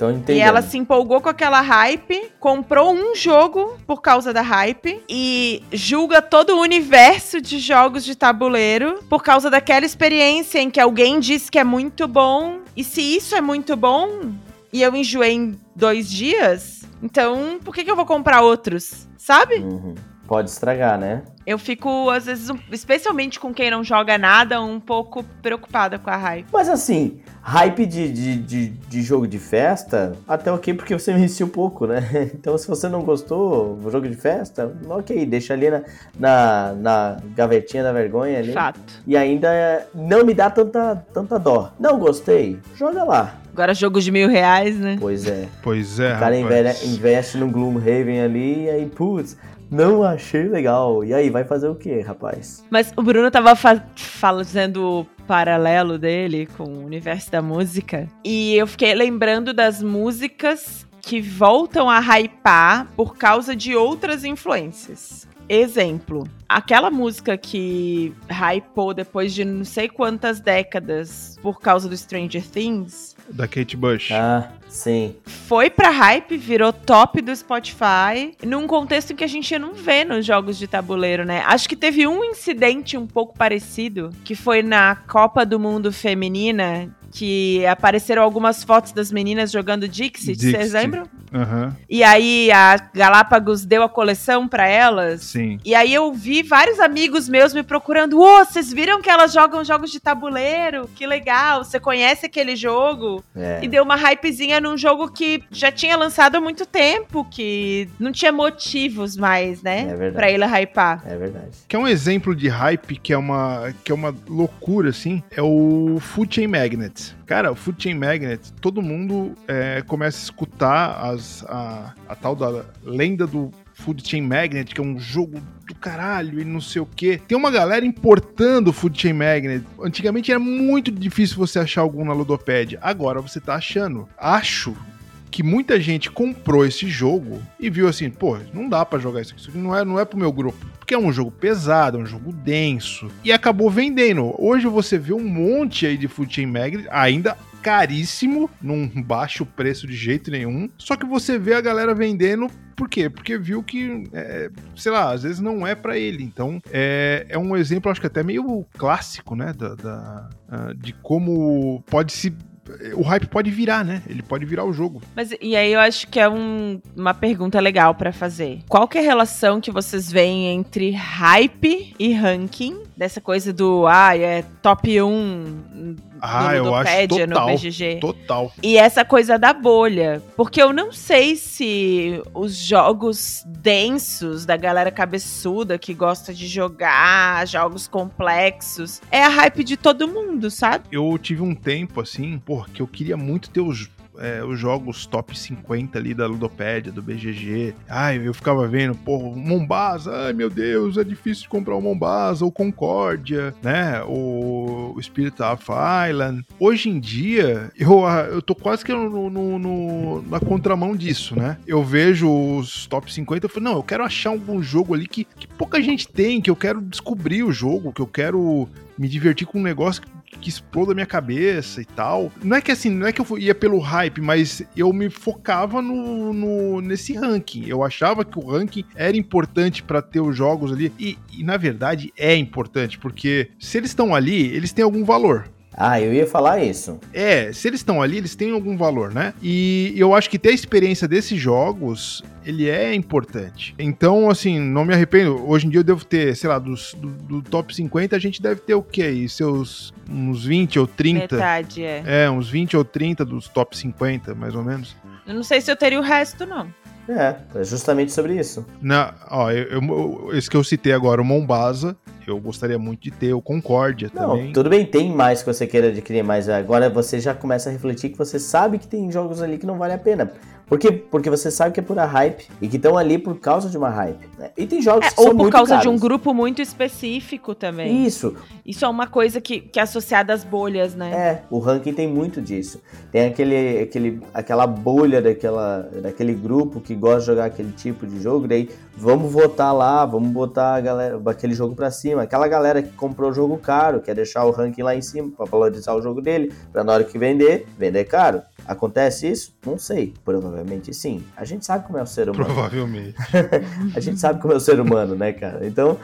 então. E ela se empolgou com aquela hype, comprou um jogo por causa da hype e julga todo o universo de jogos de tabuleiro por causa daquela experiência em que alguém disse que é muito muito bom. E se isso é muito bom e eu enjoei em dois dias, então por que, que eu vou comprar outros? Sabe? Uhum. Pode estragar, né? Eu fico, às vezes, especialmente com quem não joga nada, um pouco preocupada com a hype. Mas assim, hype de, de, de, de, jogo de festa, até ok, porque você um pouco, né? Então, se você não gostou do jogo de festa, ok, deixa ali na, na, na gavetinha da vergonha ali. Fato. E ainda não me dá tanta, tanta dó. Não gostei? Joga lá. Agora jogos de mil reais, né? Pois é. Pois é. O cara investe, investe no Gloomhaven ali e aí, putz, não achei legal. E aí, vai fazer o quê, rapaz? Mas o Bruno tava fazendo paralelo dele com o universo da música. E eu fiquei lembrando das músicas que voltam a hypar por causa de outras influências. Exemplo, aquela música que hypou depois de não sei quantas décadas por causa do Stranger Things. Da Kate Bush. Ah, sim. Foi pra hype, virou top do Spotify, num contexto em que a gente não vê nos jogos de tabuleiro, né? Acho que teve um incidente um pouco parecido, que foi na Copa do Mundo Feminina, que apareceram algumas fotos das meninas jogando Dixit, Dixit. vocês lembram? Uhum. E aí a Galápagos deu a coleção para elas. Sim. E aí eu vi vários amigos meus me procurando. Ô, oh, vocês viram que elas jogam jogos de tabuleiro? Que legal, você conhece aquele jogo? É. E deu uma hypezinha num jogo que já tinha lançado há muito tempo, que não tinha motivos mais, né? É verdade. Pra ele hypar. É verdade. Que é um exemplo de hype que é uma, que é uma loucura, assim, é o Food Chain Magnet. Cara, o Food Chain Magnet, todo mundo é, começa a escutar as, a, a tal da lenda do Food Chain Magnet, que é um jogo do caralho e não sei o que. Tem uma galera importando Food Chain Magnet. Antigamente era muito difícil você achar algum na Ludopédia. Agora você tá achando. Acho que muita gente comprou esse jogo e viu assim, pô, não dá para jogar isso aqui, isso aqui não é, não é pro meu grupo. Porque é um jogo pesado, é um jogo denso. E acabou vendendo. Hoje você vê um monte aí de Food Chain Mag, ainda caríssimo, num baixo preço de jeito nenhum. Só que você vê a galera vendendo por quê? Porque viu que, é, sei lá, às vezes não é para ele. Então, é, é um exemplo, acho que até meio clássico, né? Da, da uh, de como pode se o hype pode virar, né? Ele pode virar o jogo. Mas e aí eu acho que é um, uma pergunta legal para fazer. Qual que é a relação que vocês veem entre hype e ranking? Dessa coisa do, ah, é top 1 ah, no Ludopédia, no BGG. Total. E essa coisa da bolha. Porque eu não sei se os jogos densos da galera cabeçuda que gosta de jogar jogos complexos é a hype de todo mundo, sabe? Eu tive um tempo assim, porque eu queria muito ter os é, os jogos top 50 ali da Ludopédia, do BGG. Ai, eu ficava vendo, pô, Mombasa, ai meu Deus, é difícil comprar o Mombasa, ou Concórdia, né? O Spirit of Island. Hoje em dia, eu, ah, eu tô quase que no, no, no, na contramão disso, né? Eu vejo os top 50 e falo, não, eu quero achar algum jogo ali que, que pouca gente tem, que eu quero descobrir o jogo, que eu quero me divertir com um negócio que exploda a minha cabeça e tal. Não é que assim, não é que eu ia pelo hype, mas eu me focava no, no nesse ranking. Eu achava que o ranking era importante para ter os jogos ali. E, e, na verdade é importante, porque se eles estão ali, eles têm algum valor. Ah, eu ia falar isso. É, se eles estão ali, eles têm algum valor, né? E eu acho que ter a experiência desses jogos, ele é importante. Então, assim, não me arrependo. Hoje em dia eu devo ter, sei lá, dos, do, do top 50, a gente deve ter o quê aí? Seus uns 20 ou 30? Metade, é. É, uns 20 ou 30 dos top 50, mais ou menos. Eu não sei se eu teria o resto, não. É, é justamente sobre isso. Na, ó, eu, eu, esse que eu citei agora, o Mombasa, eu gostaria muito de ter o Concórdia também. Tudo bem, tem mais que você queira adquirir, mas agora você já começa a refletir que você sabe que tem jogos ali que não vale a pena. Por quê? Porque você sabe que é pura hype e que estão ali por causa de uma hype. Né? E tem jogos é, que são Ou por causa caros. de um grupo muito específico também. Isso. Isso é uma coisa que, que é associada às bolhas, né? É, o ranking tem muito disso. Tem aquele, aquele, aquela bolha daquela, daquele grupo que gosta de jogar aquele tipo de jogo, daí vamos votar lá, vamos botar a galera, aquele jogo pra cima. Aquela galera que comprou o jogo caro, quer deixar o ranking lá em cima para valorizar o jogo dele, pra na hora que vender, vender caro. Acontece isso? Não sei. Provavelmente sim. A gente sabe como é o ser humano. Provavelmente. a gente sabe como é o ser humano, né, cara? Então.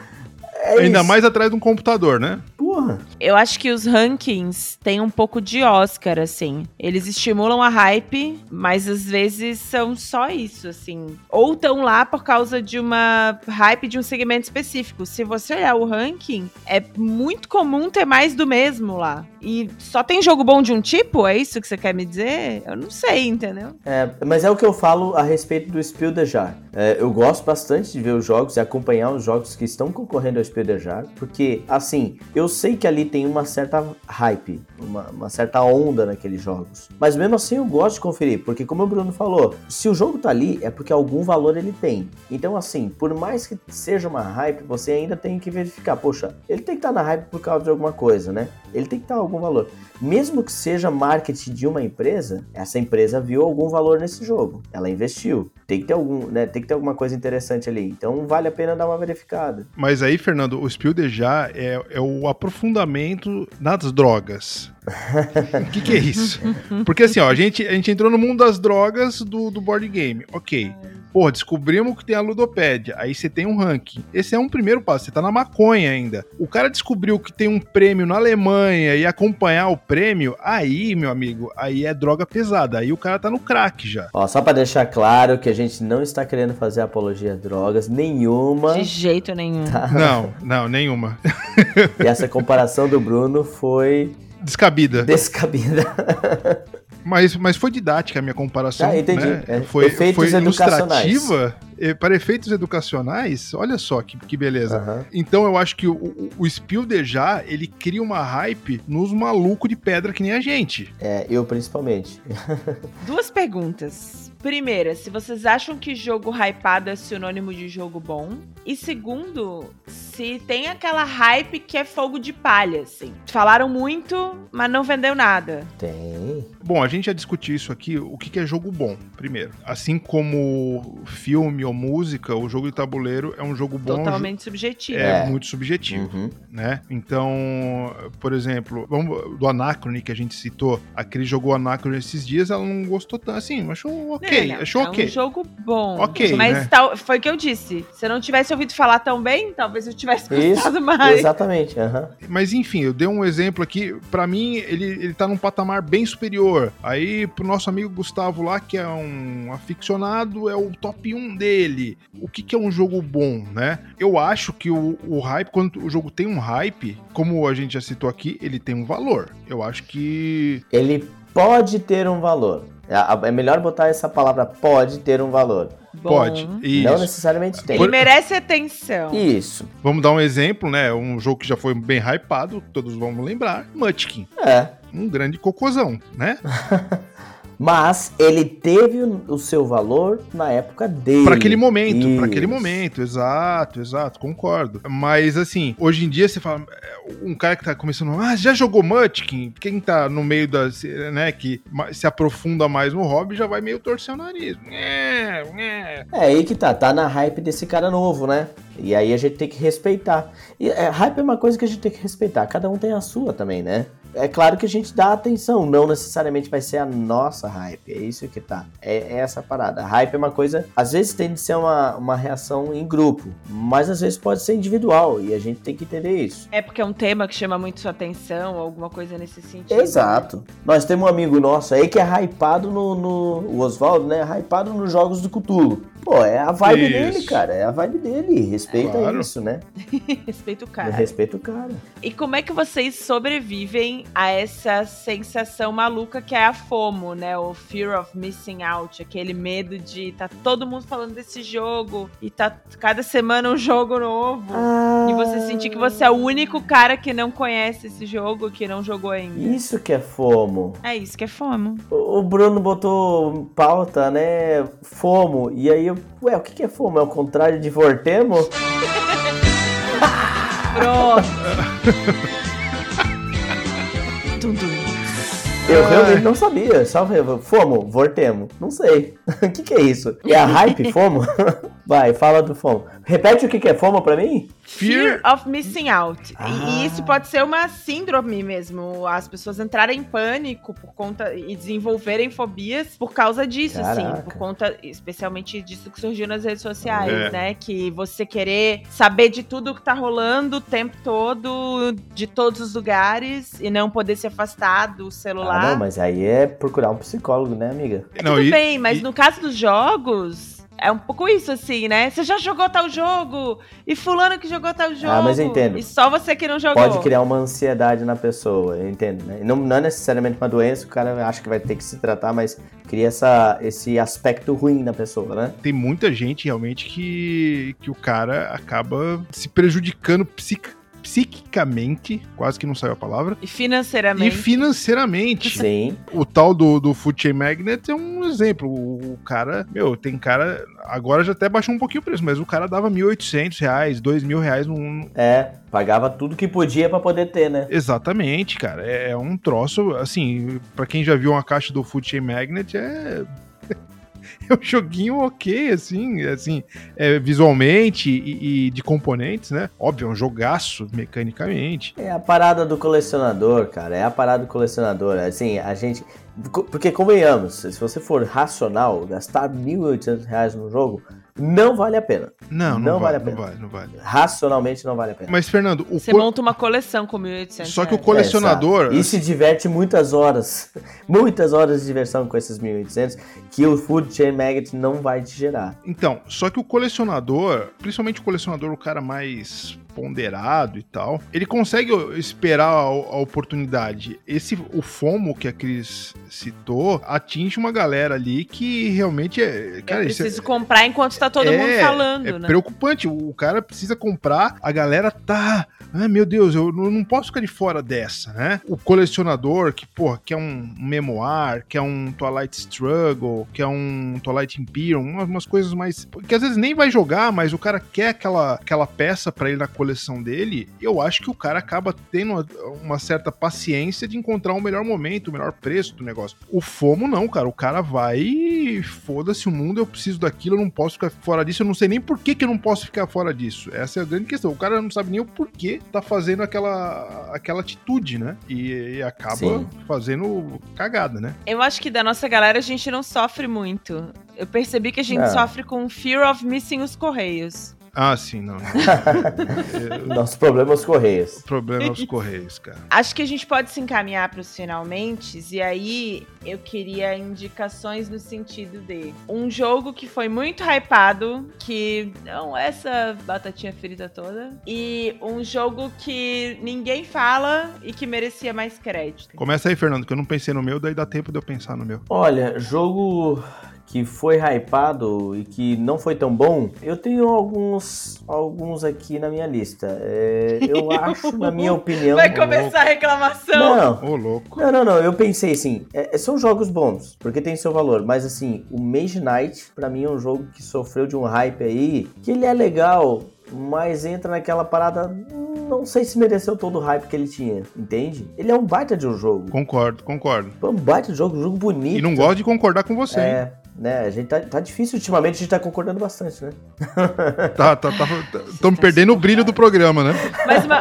É Ainda isso. mais atrás de um computador, né? Porra. Eu acho que os rankings têm um pouco de Oscar, assim. Eles estimulam a hype, mas às vezes são só isso, assim. Ou estão lá por causa de uma hype de um segmento específico. Se você olhar o ranking, é muito comum ter mais do mesmo lá. E só tem jogo bom de um tipo? É isso que você quer me dizer? Eu não sei, entendeu? É, mas é o que eu falo a respeito do Spiel de Jar. É, eu gosto bastante de ver os jogos e acompanhar os jogos que estão concorrendo ao Spiel de Jar, porque, assim, eu sei que ali tem uma certa hype, uma, uma, certa onda naqueles jogos. Mas mesmo assim eu gosto de conferir, porque como o Bruno falou, se o jogo tá ali é porque algum valor ele tem. Então, assim, por mais que seja uma hype, você ainda tem que verificar, poxa, ele tem que estar tá na hype por causa de alguma coisa, né? Ele tem que estar tá algum valor. Mesmo que seja marketing de uma empresa, essa empresa viu algum valor nesse jogo. Ela investiu. Tem que ter algum, né? Tem que ter alguma coisa interessante ali. Então vale a pena dar uma verificada. Mas aí, Fernando, o Spiel de já é, é o aprofundamento nas drogas. O que, que, é isso? Porque assim, ó, a gente, a gente entrou no mundo das drogas do, do board game. Ok. Pô, descobrimos que tem a ludopédia. Aí você tem um ranking. Esse é um primeiro passo. Você tá na maconha ainda. O cara descobriu que tem um prêmio na Alemanha e acompanhar o prêmio. Aí, meu amigo, aí é droga pesada. Aí o cara tá no crack já. Ó, só pra deixar claro que a gente não está querendo fazer apologia a drogas nenhuma. De jeito nenhum. Tá. Não, não, nenhuma. E essa comparação do Bruno foi descabida. Descabida. Mas, mas foi didática a minha comparação. Ah, entendi. Né? É, foi, efeitos foi ilustrativa. Para efeitos educacionais, olha só que, que beleza. Uhum. Então eu acho que o, o, o Spiel de já, ele cria uma hype nos malucos de pedra que nem a gente. É, eu principalmente. Duas perguntas. Primeira, se vocês acham que jogo hypado é sinônimo de jogo bom. E segundo, se tem aquela hype que é fogo de palha, assim. Falaram muito, mas não vendeu nada. Tem. Bom, a gente já discutiu isso aqui, o que, é jogo bom, primeiro. Assim como filme ou música, o jogo de tabuleiro é um jogo bom. Totalmente subjetivo. É, É. muito subjetivo, Uhum. né? Então, por exemplo, vamos, do Anacrone que a gente citou, a Cris jogou Anacrone esses dias, ela não gostou tanto, assim, achou ok, Não, achou é ok. um jogo bom. Ok, Mas né? tal- foi o que eu disse. Se eu não tivesse ouvido falar tão bem, talvez eu tivesse Isso, gostado mais. Exatamente. Mas enfim, eu dei um exemplo aqui, pra mim ele, ele tá num patamar bem superior. Aí pro nosso amigo Gustavo lá, que é um aficionado, é o top 1 dele. O que que é um jogo bom, né? Eu acho que o, o hype, quando o jogo tem um hype, como a gente já citou aqui, ele tem um valor. Eu acho que Ele pode ter um valor. É é melhor botar essa palavra pode ter um valor. Bom. pode. Não Isso. necessariamente tem. Ele merece atenção. Isso. Vamos dar um exemplo, né? Um jogo que já foi bem hypado, todos vamos lembrar, Munchkin. É. Um grande cocôzão, né? Mas ele teve o seu valor na época dele. Pra aquele momento, pra aquele momento, exato, exato, concordo. Mas assim, hoje em dia você fala, é, um cara que tá começando, ah, já jogou Munchkin? Quem tá no meio da, né, que se aprofunda mais no hobby já vai meio torcer o nariz. É, é. É aí que tá, tá na hype desse cara novo, né? E aí a gente tem que respeitar. E é, hype é uma coisa que a gente tem que respeitar. Cada um tem a sua também, né? É claro que a gente dá atenção, não necessariamente vai ser a nossa hype. É isso que tá. É, é essa parada. A hype é uma coisa, às vezes tem de ser uma, uma reação em grupo, mas às vezes pode ser individual e a gente tem que entender isso. É porque é um tema que chama muito sua atenção, alguma coisa nesse sentido. Exato. Nós temos um amigo nosso aí que é hypado no. no o Oswaldo, né? Hypado nos jogos do Cthulhu. Pô, é a vibe Isso. dele, cara. É a vibe dele. Respeita Claro. isso, né? Respeito o cara. Respeita o cara. E como é que vocês sobrevivem a essa sensação maluca que é a FOMO, né? O Fear of Missing Out, aquele medo de tá todo mundo falando desse jogo e tá cada semana um jogo novo. E você sentir que você é o único cara que não conhece esse jogo, que não jogou ainda. Isso que é FOMO. É isso que é FOMO. O Bruno botou pauta, né? FOMO. E aí eu. Ué, o que que é FOMO? É o contrário de Vortemo? Pronto. Eu Ai. realmente não sabia. Só FOMO, Vortemo. Não sei. O que que é isso? É a hype FOMO? Vai, fala do FOMO. Repete o que é FOMO pra mim? Fear of missing out. E- Ah. E isso pode ser uma síndrome mesmo. As pessoas entrarem em pânico por conta e desenvolverem fobias por causa disso, assim. Caraca. Por conta, especialmente disso que surgiu nas redes sociais, É. né? Que você querer saber de tudo que tá rolando o tempo todo, de todos os lugares, e não poder se afastar do celular. Ah, não, mas aí é procurar um psicólogo, né, amiga? Não, Tudo e- bem, mas e- no caso dos jogos, é um pouco isso, assim, né? Você já jogou tal jogo, e fulano que jogou tal jogo. Ah, mas eu entendo. E só você que não jogou. Pode criar uma ansiedade na pessoa, eu entendo, né? Não, não é necessariamente uma doença, o cara acha que vai ter que se tratar, mas cria essa, esse aspecto ruim na pessoa, né? tem muita gente realmente que, que o cara acaba se prejudicando psic- psiquicamente, quase que não saiu a palavra, E e financeiramente. financeiramente. Sim. O tal do, do Food Chain Magnet é um exemplo. O, o cara, meu, tem cara. Agora já até baixou um pouquinho o preço, mas o cara dava 1.800 reais, 2.000 reais num. É, pagava tudo que podia pra poder ter, né? Exatamente, cara. É, é um troço, assim, pra quem já viu uma caixa do Food Chain Magnet, é. É um joguinho ok, assim, assim, é, visualmente e, e de componentes, né? Óbvio, é um jogaço mecanicamente. É a parada do colecionador, cara. É a parada do colecionador. Assim, a gente. Porque, convenhamos, se você for racional, gastar 1.800 reais num jogo não vale a pena. Não, não, Não vale, vale a não pena. vale, não vale. Racionalmente não vale a pena. Mas, Fernando, o Você co- monta uma coleção com 1.800 Só que o colecionador. É. E se diverte muitas horas. Muitas horas de diversão com esses 1.800 que o Food Chain Magnet não vai te gerar. Então, só que o colecionador, principalmente o colecionador, o cara mais ponderado e tal, ele consegue esperar a, a oportunidade. Esse, o FOMO que a Cris citou, atinge uma galera ali que realmente é. Cara, Eu isso é- preciso comprar enquanto tá todo mundo é, falando, é né? preocupante. O cara precisa comprar, a galera tá. Ah, meu Deus, eu não posso ficar de fora dessa, né? O colecionador que, porra, quer um memoir, quer um Twilight Struggle, quer um Twilight Imperium, umas, coisas mais. que às vezes nem vai jogar, mas o cara quer aquela, aquela peça para ele na coleção dele. Eu acho que o cara acaba tendo uma, uma certa paciência de encontrar o um melhor momento, o melhor preço do negócio. O FOMO não, cara. O cara vai, foda-se o mundo, eu preciso daquilo, eu não posso ficar fora disso. Eu não sei nem por que, que eu não posso ficar fora disso. Essa é a grande questão. O cara não sabe nem o porquê tá fazendo aquela, aquela atitude, né? E, e acaba Sim. fazendo cagada, né? Eu acho que da nossa galera a gente não sofre muito. Eu percebi que a gente Não. sofre com fear of missing os correios. Ah, sim, não. Nosso problema é os Correios. o problema é os Correios, cara. Acho que a gente pode se encaminhar para os finalmente, e aí eu queria indicações no sentido de um jogo que foi muito hypado, que não é essa batatinha frita toda, e um jogo que ninguém fala e que merecia mais crédito. Começa aí, Fernando, que eu não pensei no meu, daí dá tempo de eu pensar no meu. Olha, jogo que foi hypado e que não foi tão bom, eu tenho alguns, alguns aqui na minha lista. É, eu acho, na minha opinião. Vai começar a reclamação. Não, Ô, louco. Não, não, não. Eu pensei assim, é- são jogos bons, porque tem seu valor. Mas assim, o Mage Knight, pra mim, é um jogo que sofreu de um hype aí, que ele é legal, mas entra naquela parada. Não sei se mereceu todo o hype que ele tinha, entende? Ele é um baita de um jogo. Concordo, concordo. É um baita de jogo, um jogo bonito. E não gosto de concordar com você, hein? Né? A gente tá, tá difícil ultimamente, a gente tá concordando bastante, né? Tá, tá, tá. Estamos perdendo o brilho do programa, né? Mas uma,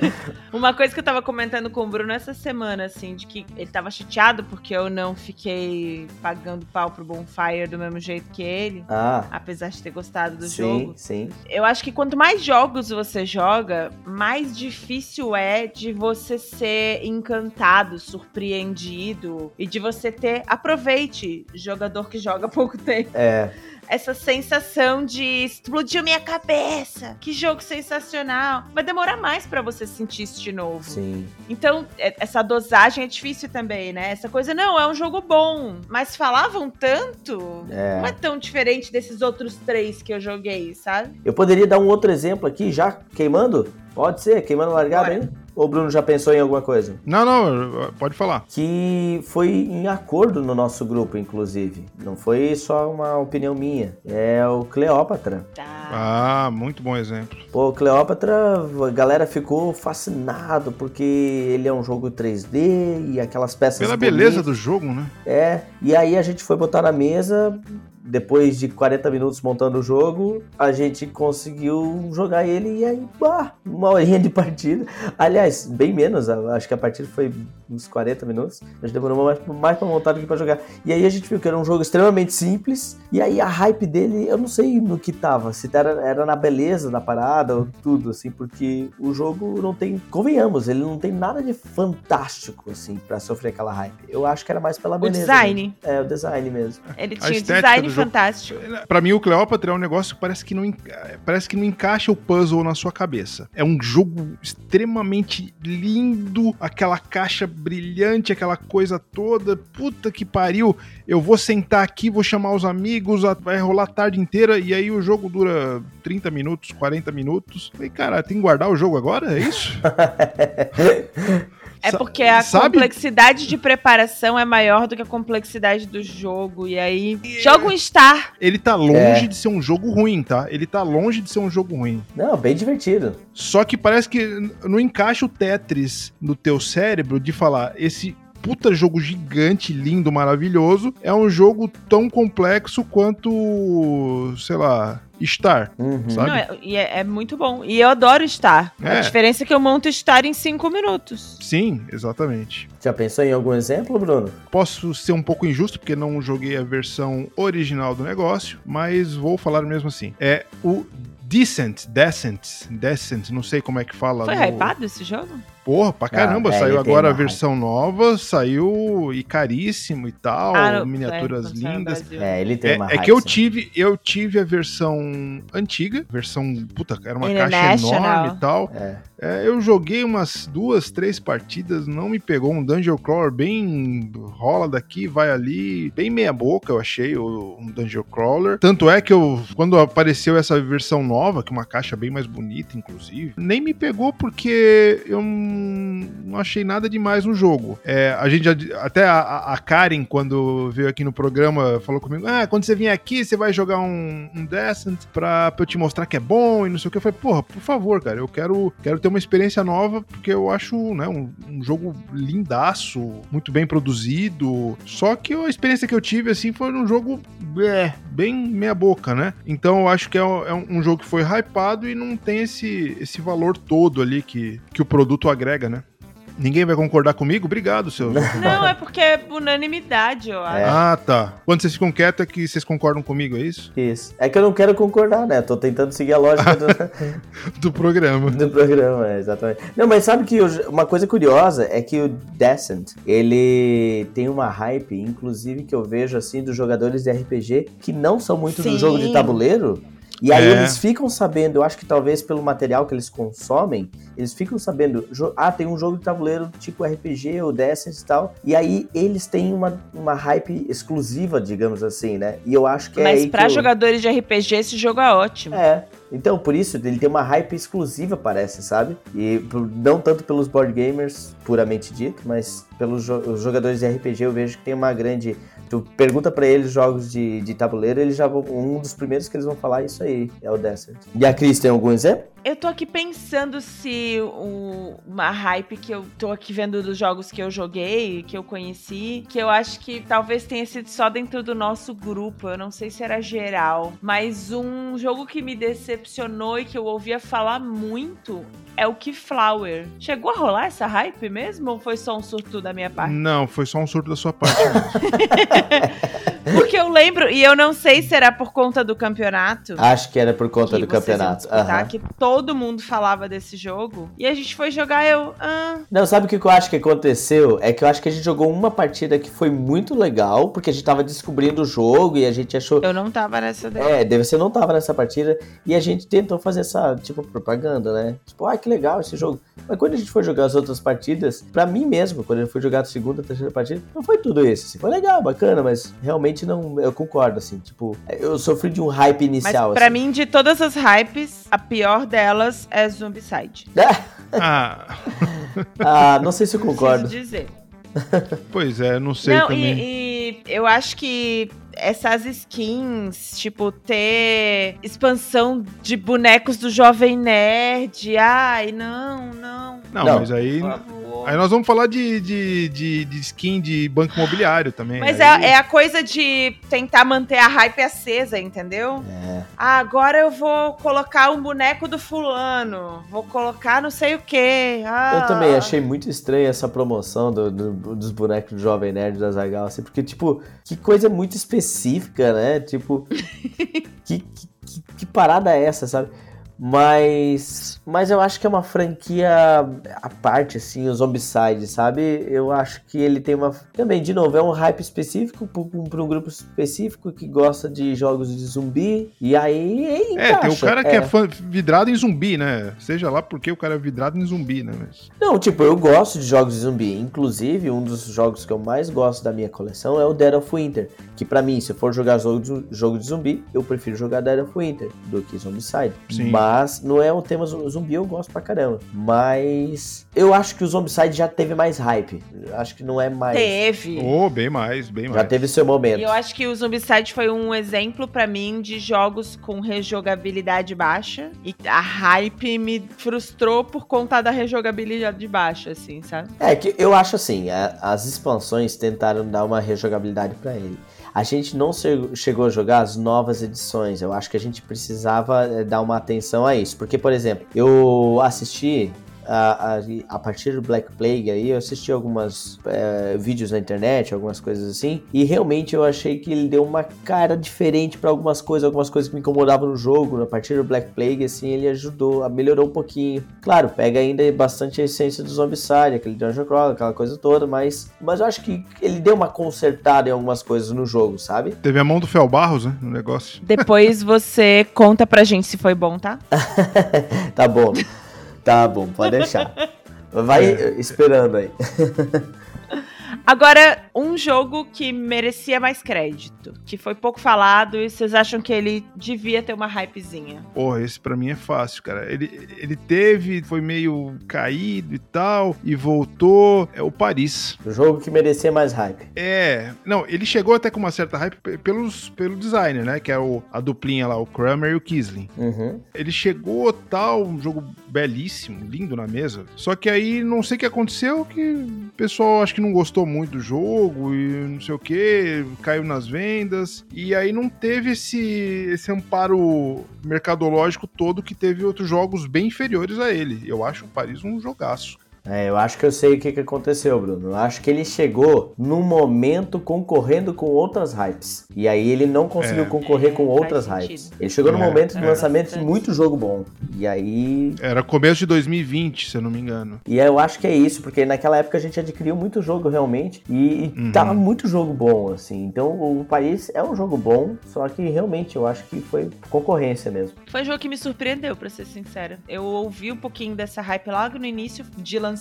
uma coisa que eu tava comentando com o Bruno essa semana, assim, de que ele tava chateado porque eu não fiquei pagando pau pro Bonfire do mesmo jeito que ele, Ah, apesar de ter gostado do sim, jogo. sim. Eu acho que quanto mais jogos você joga, mais difícil é de você ser encantado, surpreendido e de você ter aproveite, jogador que joga há pouco tempo. É, essa sensação de explodiu minha cabeça. Que jogo sensacional. Vai demorar mais pra você sentir isso de novo. sim. Então, é- essa dosagem é difícil também, né? Essa coisa, não, é um jogo bom. Mas falavam tanto. É. Não é tão diferente desses outros três que eu joguei, sabe? Eu poderia dar um outro exemplo aqui, já queimando? Pode ser, queimando largada aí? Ou o Bruno já pensou em alguma coisa? Não, não, pode falar. que foi em acordo no nosso grupo, inclusive. Não foi só uma opinião minha. É o Cleópatra. Tá. Ah, muito bom exemplo. Pô, Cleópatra, a galera ficou fascinado porque ele é um jogo 3D e aquelas peças Pela beleza bonitas. do jogo, né? É, e aí a gente foi botar na mesa, depois de 40 minutos montando o jogo, a gente conseguiu jogar ele e aí, bah, uma horinha de partida. Aliás, bem menos, acho que a partida foi uns 40 minutos. A gente demorou mais, mais pra montar do que pra jogar. E aí a gente viu que era um jogo extremamente simples, e aí a hype dele, eu não sei no que tava, se era, era na beleza da parada ou tudo, assim, porque o jogo não tem, convenhamos, ele não tem nada de fantástico, assim, pra sofrer aquela hype. Eu acho que era mais pela O beleza. design. mesmo. É, o design mesmo. Ele tinha estética design do jogo. fantástico. Pra mim, o Cleópatra é um negócio que parece que não, parece que não encaixa o puzzle na sua cabeça. É um jogo extremamente lindo, aquela caixa brilhante, aquela coisa toda. Puta que pariu. Eu vou sentar aqui, vou chamar os amigos, vai rolar a tarde inteira e aí o jogo dura 30 minutos, 40 minutos. Falei, cara, tem que guardar o jogo agora? É isso? É porque a sabe? complexidade de preparação é maior do que a complexidade do jogo. E aí. Joga um Star. Ele tá longe É. de ser um jogo ruim, tá? Ele tá longe de ser um jogo ruim. Não, bem divertido. Só que parece que não encaixa o Tetris no teu cérebro de falar esse puta jogo gigante, lindo, maravilhoso, é um jogo tão complexo quanto, sei lá, Star. Uhum. Sabe? Não, é, e é, é muito bom. E eu adoro Star. É. A diferença é que eu monto Star em cinco minutos. Sim, exatamente. Já pensou em algum exemplo, Bruno? Posso ser um pouco injusto porque não joguei a versão original do negócio, mas vou falar mesmo assim. É o Decent, Decent, Decent, não sei como é que fala. Foi no- hypado esse jogo? Porra, pra caramba, é, saiu tem agora a versão nova, saiu e caríssimo e tal, Ah, miniaturas é, lindas. É, ele tem É, uma é que eu sim. tive, eu tive a versão antiga, versão, puta, era uma caixa enorme e tal. É. É, eu joguei umas duas, três partidas, não me pegou um Dungeon Crawler bem rola daqui, vai ali, bem meia boca, eu achei o, um Dungeon Crawler. Tanto é que eu, quando apareceu essa versão nova, que é uma caixa bem mais bonita, inclusive, nem me pegou porque eu não achei nada demais no jogo. É, a gente já, até a, a, Karen, quando veio aqui no programa, falou comigo: Ah, quando você vier aqui, você vai jogar um, um Descent pra, pra eu te mostrar que é bom e não sei o que. Eu falei, porra, por favor, cara, eu quero, quero ter uma experiência nova, porque eu acho né, um, um jogo lindaço, muito bem produzido. Só que a experiência que eu tive, assim, foi num jogo é, bem meia boca, né? Então eu acho que é, é um jogo que foi hypado e não tem esse, esse valor todo ali que, que o produto agrega, né? Ninguém vai concordar comigo? Obrigado, seu. Não, é porque é unanimidade, eu acho. É. Ah, tá. Quando vocês ficam quietos é que vocês concordam comigo, é isso? Isso. É que eu não quero concordar, né? tô tentando seguir a lógica do... do programa. Do programa, é, exatamente. Não, mas sabe que uma coisa curiosa é que o Descent, ele tem uma hype, inclusive, que eu vejo assim dos jogadores de RPG que não são muito Sim. do jogo de tabuleiro e aí é. eles ficam sabendo, eu acho que talvez pelo material que eles consomem, eles ficam sabendo, ah, tem um jogo de tabuleiro tipo RPG ou Destiny e tal, e aí eles têm uma, uma hype exclusiva, digamos assim, né? E eu acho que Mas é Mas pra jogadores de RPG esse jogo é ótimo. É, então, por isso, ele tem uma hype exclusiva, parece, sabe? E não tanto pelos board gamers, puramente dito, mas pelos jo jogadores de RPG eu vejo que tem uma grande Tu pergunta para eles jogos de, de tabuleiro, eles já vão. Um dos primeiros que eles vão falar é isso aí, é o Desert. E a Cris tem algum exemplo? Eu tô aqui pensando se o, uma hype que eu tô aqui vendo dos jogos que eu joguei, que eu conheci, que eu acho que talvez tenha sido só dentro do nosso grupo, eu não sei se era geral, mas um jogo que me decepcionou e que eu ouvia falar muito é o Keyflower. Chegou a rolar essa hype mesmo ou foi só um surto da minha parte? Não, foi só um surto da sua parte. Porque eu lembro, e eu não sei se era por conta do campeonato. Acho que era por conta do campeonato. Uhum. Que todo mundo falava desse jogo. E a gente foi jogar, eu. Ah. Não, sabe o que eu acho que aconteceu? É que eu acho que a gente jogou uma partida que foi muito legal, porque a gente tava descobrindo o jogo e a gente achou. Eu não tava nessa daí. É, deve ser não tava nessa partida. E a gente tentou fazer essa, tipo, propaganda, né? Tipo, ah, que legal esse jogo. Mas quando a gente foi jogar as outras partidas, para mim mesmo, quando eu fui jogar a segunda, terceira partida, não foi tudo isso. Assim. Foi legal, bacana, mas realmente não. Eu concordo, assim. Tipo, eu sofri de um hype inicial. Mas pra assim. mim, de todas as hypes, a pior delas é Zombicide. ah. ah, não sei se eu concordo. Preciso dizer. Pois é, não sei não, também. E, e eu acho que essas skins, tipo, ter expansão de bonecos do Jovem Nerd. Ai, não, não. Não, não mas aí. Aí nós vamos falar de, de, de, de skin de banco imobiliário também. Mas aí... é, é, a coisa de tentar manter a hype acesa, entendeu? É. Ah, agora eu vou colocar um boneco do fulano. Vou colocar não sei o quê. Ah. Eu também achei muito estranha essa promoção do, do, dos bonecos do Jovem Nerd da Zagal, assim, porque, tipo, que coisa muito específica, né? Tipo, que, que, que parada é essa, sabe? Mas, mas eu acho que é uma franquia à parte, assim, o Zombicide, sabe? Eu acho que ele tem uma. Também, de novo, é um hype específico para um grupo específico que gosta de jogos de zumbi. E aí. Encaixa. É, tem o cara que é, é fã, vidrado em zumbi, né? Seja lá porque o cara é vidrado em zumbi, né? Mas... Não, tipo, eu gosto de jogos de zumbi. Inclusive, um dos jogos que eu mais gosto da minha coleção é o Dead of Winter. Que para mim, se eu for jogar jogo de, jogo de zumbi, eu prefiro jogar Dead of Winter do que Zombicide. Sim. Mas mas não é o tema zumbi, eu gosto pra caramba. Mas eu acho que o Zombicide já teve mais hype. Acho que não é mais. Teve. Oh, bem mais, bem mais. Já teve seu momento. E eu acho que o Zombicide foi um exemplo para mim de jogos com rejogabilidade baixa. E a hype me frustrou por conta da rejogabilidade baixa, assim, sabe? É que eu acho assim, as expansões tentaram dar uma rejogabilidade para ele. A gente não chegou a jogar as novas edições. Eu acho que a gente precisava eh, dar uma atenção a isso. Porque, por exemplo, eu assisti a, a, a, partir do Black Plague aí, eu assisti alguns é, vídeos na internet, algumas coisas assim, e realmente eu achei que ele deu uma cara diferente para algumas coisas, algumas coisas que me incomodavam no jogo. A partir do Black Plague, assim, ele ajudou, melhorou um pouquinho. Claro, pega ainda bastante a essência do Zombicide, aquele Dungeon Crawl, aquela coisa toda, mas, mas eu acho que ele deu uma consertada em algumas coisas no jogo, sabe? Teve a mão do Fel Barros, né, no negócio. Depois você conta pra gente se foi bom, tá? tá bom. Tá bom, pode deixar. Vai esperando aí. Agora, um jogo que merecia mais crédito, que foi pouco falado e vocês acham que ele devia ter uma hypezinha? Porra, esse pra mim é fácil, cara. Ele, ele teve, foi meio caído e tal, e voltou. É o Paris. O jogo que merecia mais hype. É. Não, ele chegou até com uma certa hype pelos, pelo designer, né? Que é o, a duplinha lá, o Kramer e o Kisling. Uhum. Ele chegou tal, um jogo belíssimo, lindo na mesa. Só que aí não sei o que aconteceu, que o pessoal acho que não gostou muito do jogo e não sei o que, caiu nas vendas. E aí não teve esse, esse amparo mercadológico todo que teve outros jogos bem inferiores a ele. Eu acho o Paris um jogaço. É, eu acho que eu sei o que, que aconteceu, Bruno. Eu acho que ele chegou num momento concorrendo com outras hypes. E aí ele não conseguiu É. concorrer com É, outras faz hypes. sentido. Ele chegou no É, momento de é. lançamento de Bastante. muito jogo bom. E aí. Era começo de 2020, se eu não me engano. E eu acho que é isso, porque naquela época a gente adquiriu muito jogo realmente. E, e Uhum. tava muito jogo bom, assim. Então o país é um jogo bom, só que realmente eu acho que foi concorrência mesmo. Foi um jogo que me surpreendeu, pra ser sincera. Eu ouvi um pouquinho dessa hype logo no início de lançamento.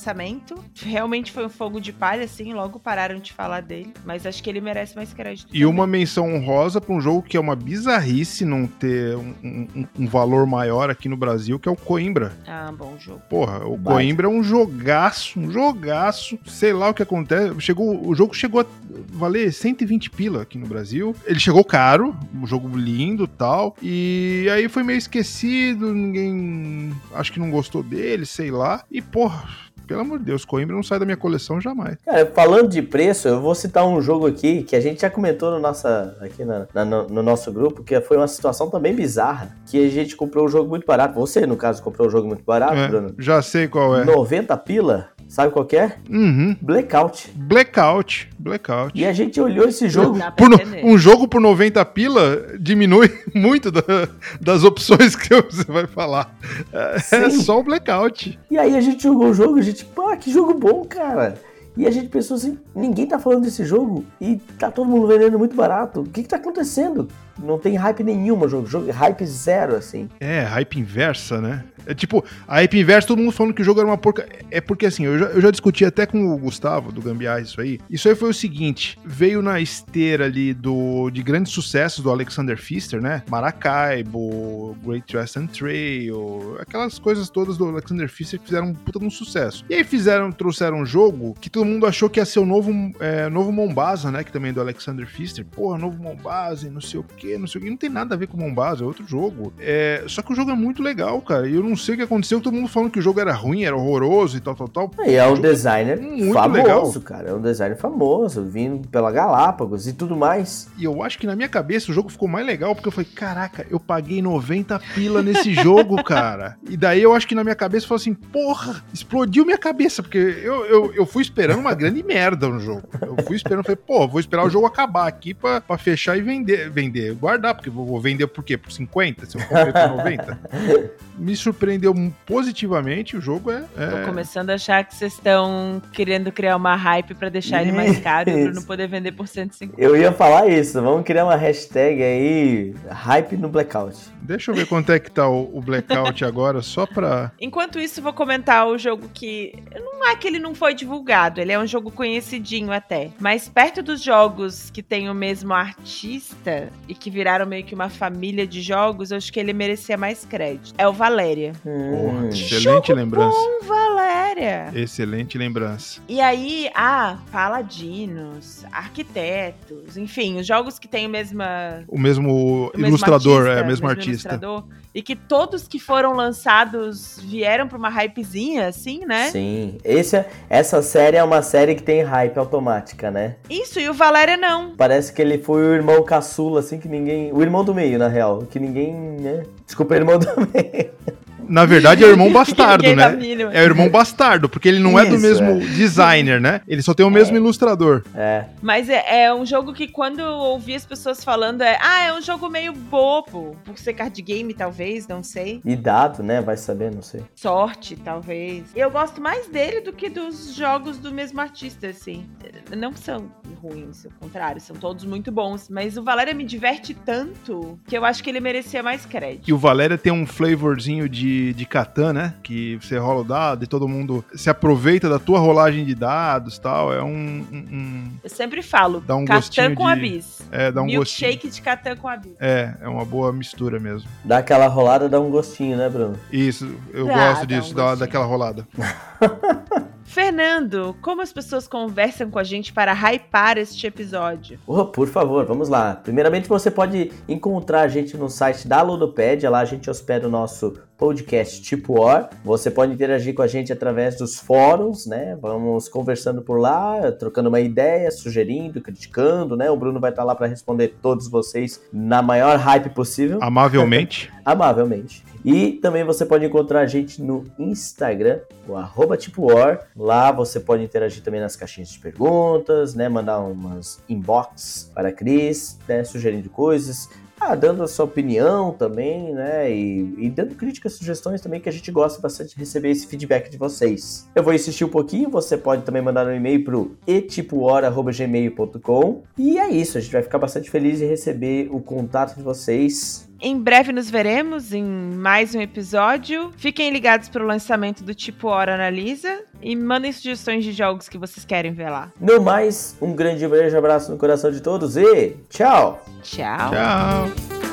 Realmente foi um fogo de palha, assim, logo pararam de falar dele. Mas acho que ele merece mais crédito. E uma menção honrosa pra um jogo que é uma bizarrice não ter um, um- um valor maior aqui no Brasil, que é o Coimbra. Ah, bom jogo. Porra, o. Coimbra é um jogaço, um jogaço. Sei lá o que acontece. Chegou, o jogo chegou a valer 120 pila aqui no Brasil. Ele chegou caro, um jogo lindo e tal. E aí foi meio esquecido, ninguém acho que não gostou dele, sei lá. E porra, pelo amor de Deus, Coimbra não sai da minha coleção jamais. Cara, falando de preço, eu vou citar um jogo aqui que a gente já comentou no, nossa, aqui na- na- no, no nosso grupo, que foi uma situação também bizarra. Que a gente comprou um jogo muito barato. Você, no caso, comprou um jogo muito barato, É, Bruno. já sei qual é. 90 pila, sabe qual que é? Uhum. Blackout. Blackout. Blackout. E a gente olhou esse jogo. Por um jogo por 90 pila diminui muito da- das opções que você vai falar. É, é Sim. só o blackout. E aí a gente jogou o jogo, a gente, pá, que jogo bom, cara. E a gente pensou assim, ninguém tá falando desse jogo e tá todo mundo vendendo muito barato. O que que tá acontecendo? Não tem hype nenhuma jogo, jogo hype zero, assim. É, hype inversa, né? É tipo, a hype inversa, todo mundo falando que o jogo era uma porca. É porque assim, eu já, eu já discuti até com o Gustavo do Gambiarra isso aí. Isso aí foi o seguinte: veio na esteira ali do, de grandes sucessos do Alexander Pfister, né? Maracaibo, Great Western Trail, aquelas coisas todas do Alexander Pfister que fizeram puta um sucesso. E aí fizeram, trouxeram um jogo que todo mundo achou que ia ser o novo, é, novo Mombasa, né? Que também é do Alexander Pfister. Porra, novo Mombasa e não sei o que, não sei o que. Não tem nada a ver com Mombasa, é outro jogo. É, só que o jogo é muito legal, cara. E eu não sei o que aconteceu, todo mundo falando que o jogo era ruim, era horroroso e tal, tal, tal. E é um jogo designer famoso, legal. cara. É um designer famoso, vindo pela Galápagos e tudo mais. E eu acho que na minha cabeça o jogo ficou mais legal, porque eu falei, caraca, eu paguei 90 pila nesse jogo, cara. E daí eu acho que na minha cabeça foi assim, porra, explodiu minha cabeça, porque eu, eu, eu fui esperando uma grande merda no jogo. Eu fui esperando, falei, pô, vou esperar o jogo acabar aqui pra, pra fechar e vender, vender, guardar, porque vou, vou vender por quê? Por 50? Se eu comprei por 90? Me surpreendeu positivamente, o jogo é... Tô é... começando a achar que vocês estão querendo criar uma hype pra deixar ele mais caro e o Bruno poder vender por 150. Eu ia falar isso, vamos criar uma hashtag aí, hype no blackout. Deixa eu ver quanto é que tá o, o Blackout agora, só pra... Enquanto isso, vou comentar o jogo que. Não é que ele não foi divulgado, ele é um jogo conhecidinho até. Mas perto dos jogos que tem o mesmo artista e que viraram meio que uma família de jogos, eu acho que ele merecia mais crédito. É o Valéria. Porra, Hum. excelente lembrança. Um Valéria! Excelente lembrança. E aí, ah, paladinos, arquitetos, enfim, os jogos que têm o mesma O mesmo o mesmo ilustrador, artista, é, o mesmo artista. E que todos que foram lançados vieram pra uma hypezinha, assim, né? Sim, Esse, é- essa série é uma série que tem hype automática, né? Isso, e o Valéria não. Parece que ele foi o irmão caçula, assim, que ninguém... O irmão do meio, na real, que ninguém, né? Desculpa, irmão do meio. Na verdade, é o irmão bastardo, né? É o irmão bastardo, porque ele não é do Isso, mesmo designer, né? Ele só tem o mesmo ilustrador. É, Mas é, é um jogo que quando eu ouvi as pessoas falando é, ah, é um jogo meio bobo, por ser card game, talvez, não sei. e dado, né? Vai saber, não sei. Sorte, talvez. Eu gosto mais dele do que dos jogos do mesmo artista, assim. Não são ruins, ao contrário, são todos muito bons. Mas o Valéria me diverte tanto que eu acho que ele merecia mais crédito. E o Valéria tem um flavorzinho de de, de Catan, né? Que você rola o dado e todo mundo se aproveita da tua rolagem de dados e tal. É um, um, um. Eu sempre falo, Dá um Catan gostinho com de- Abyss. É, dá um gostinho. Milkshake de Catan com Abyss. É, é uma boa mistura mesmo. Dá aquela rolada, dá um gostinho, né, Bruno? Isso, eu Dá, gosto dá disso, um da, gostinho. daquela rolada. Fernando, como as pessoas conversam com a gente para hypar este episódio? Oh, por favor, vamos lá. Primeiramente, você pode encontrar a gente no site da Ludopédia. Lá a gente hospeda o nosso podcast Tipo Or. Você pode interagir com a gente através dos fóruns, né? Vamos conversando por lá, trocando uma ideia, sugerindo, criticando, né? O Bruno vai estar lá para responder todos vocês na maior hype possível. Amavelmente. amavelmente. E também você pode encontrar a gente no Instagram, o arroba tipo War. Lá você pode interagir também nas caixinhas de perguntas, né? Mandar umas inbox para a Cris, né? Sugerindo coisas. Ah, dando a sua opinião também, né? E, e dando críticas, sugestões também, que a gente gosta bastante de receber esse feedback de vocês. Eu vou insistir um pouquinho, você pode também mandar um e-mail pro etipohora.gmail.com. E é isso, a gente vai ficar bastante feliz em receber o contato de vocês Em breve nos veremos em mais um episódio. Fiquem ligados para o lançamento do Tipo Hora Analisa e mandem sugestões de jogos que vocês querem ver lá. No mais, um grande beijo, abraço no coração de todos e tchau! Tchau. Tchau.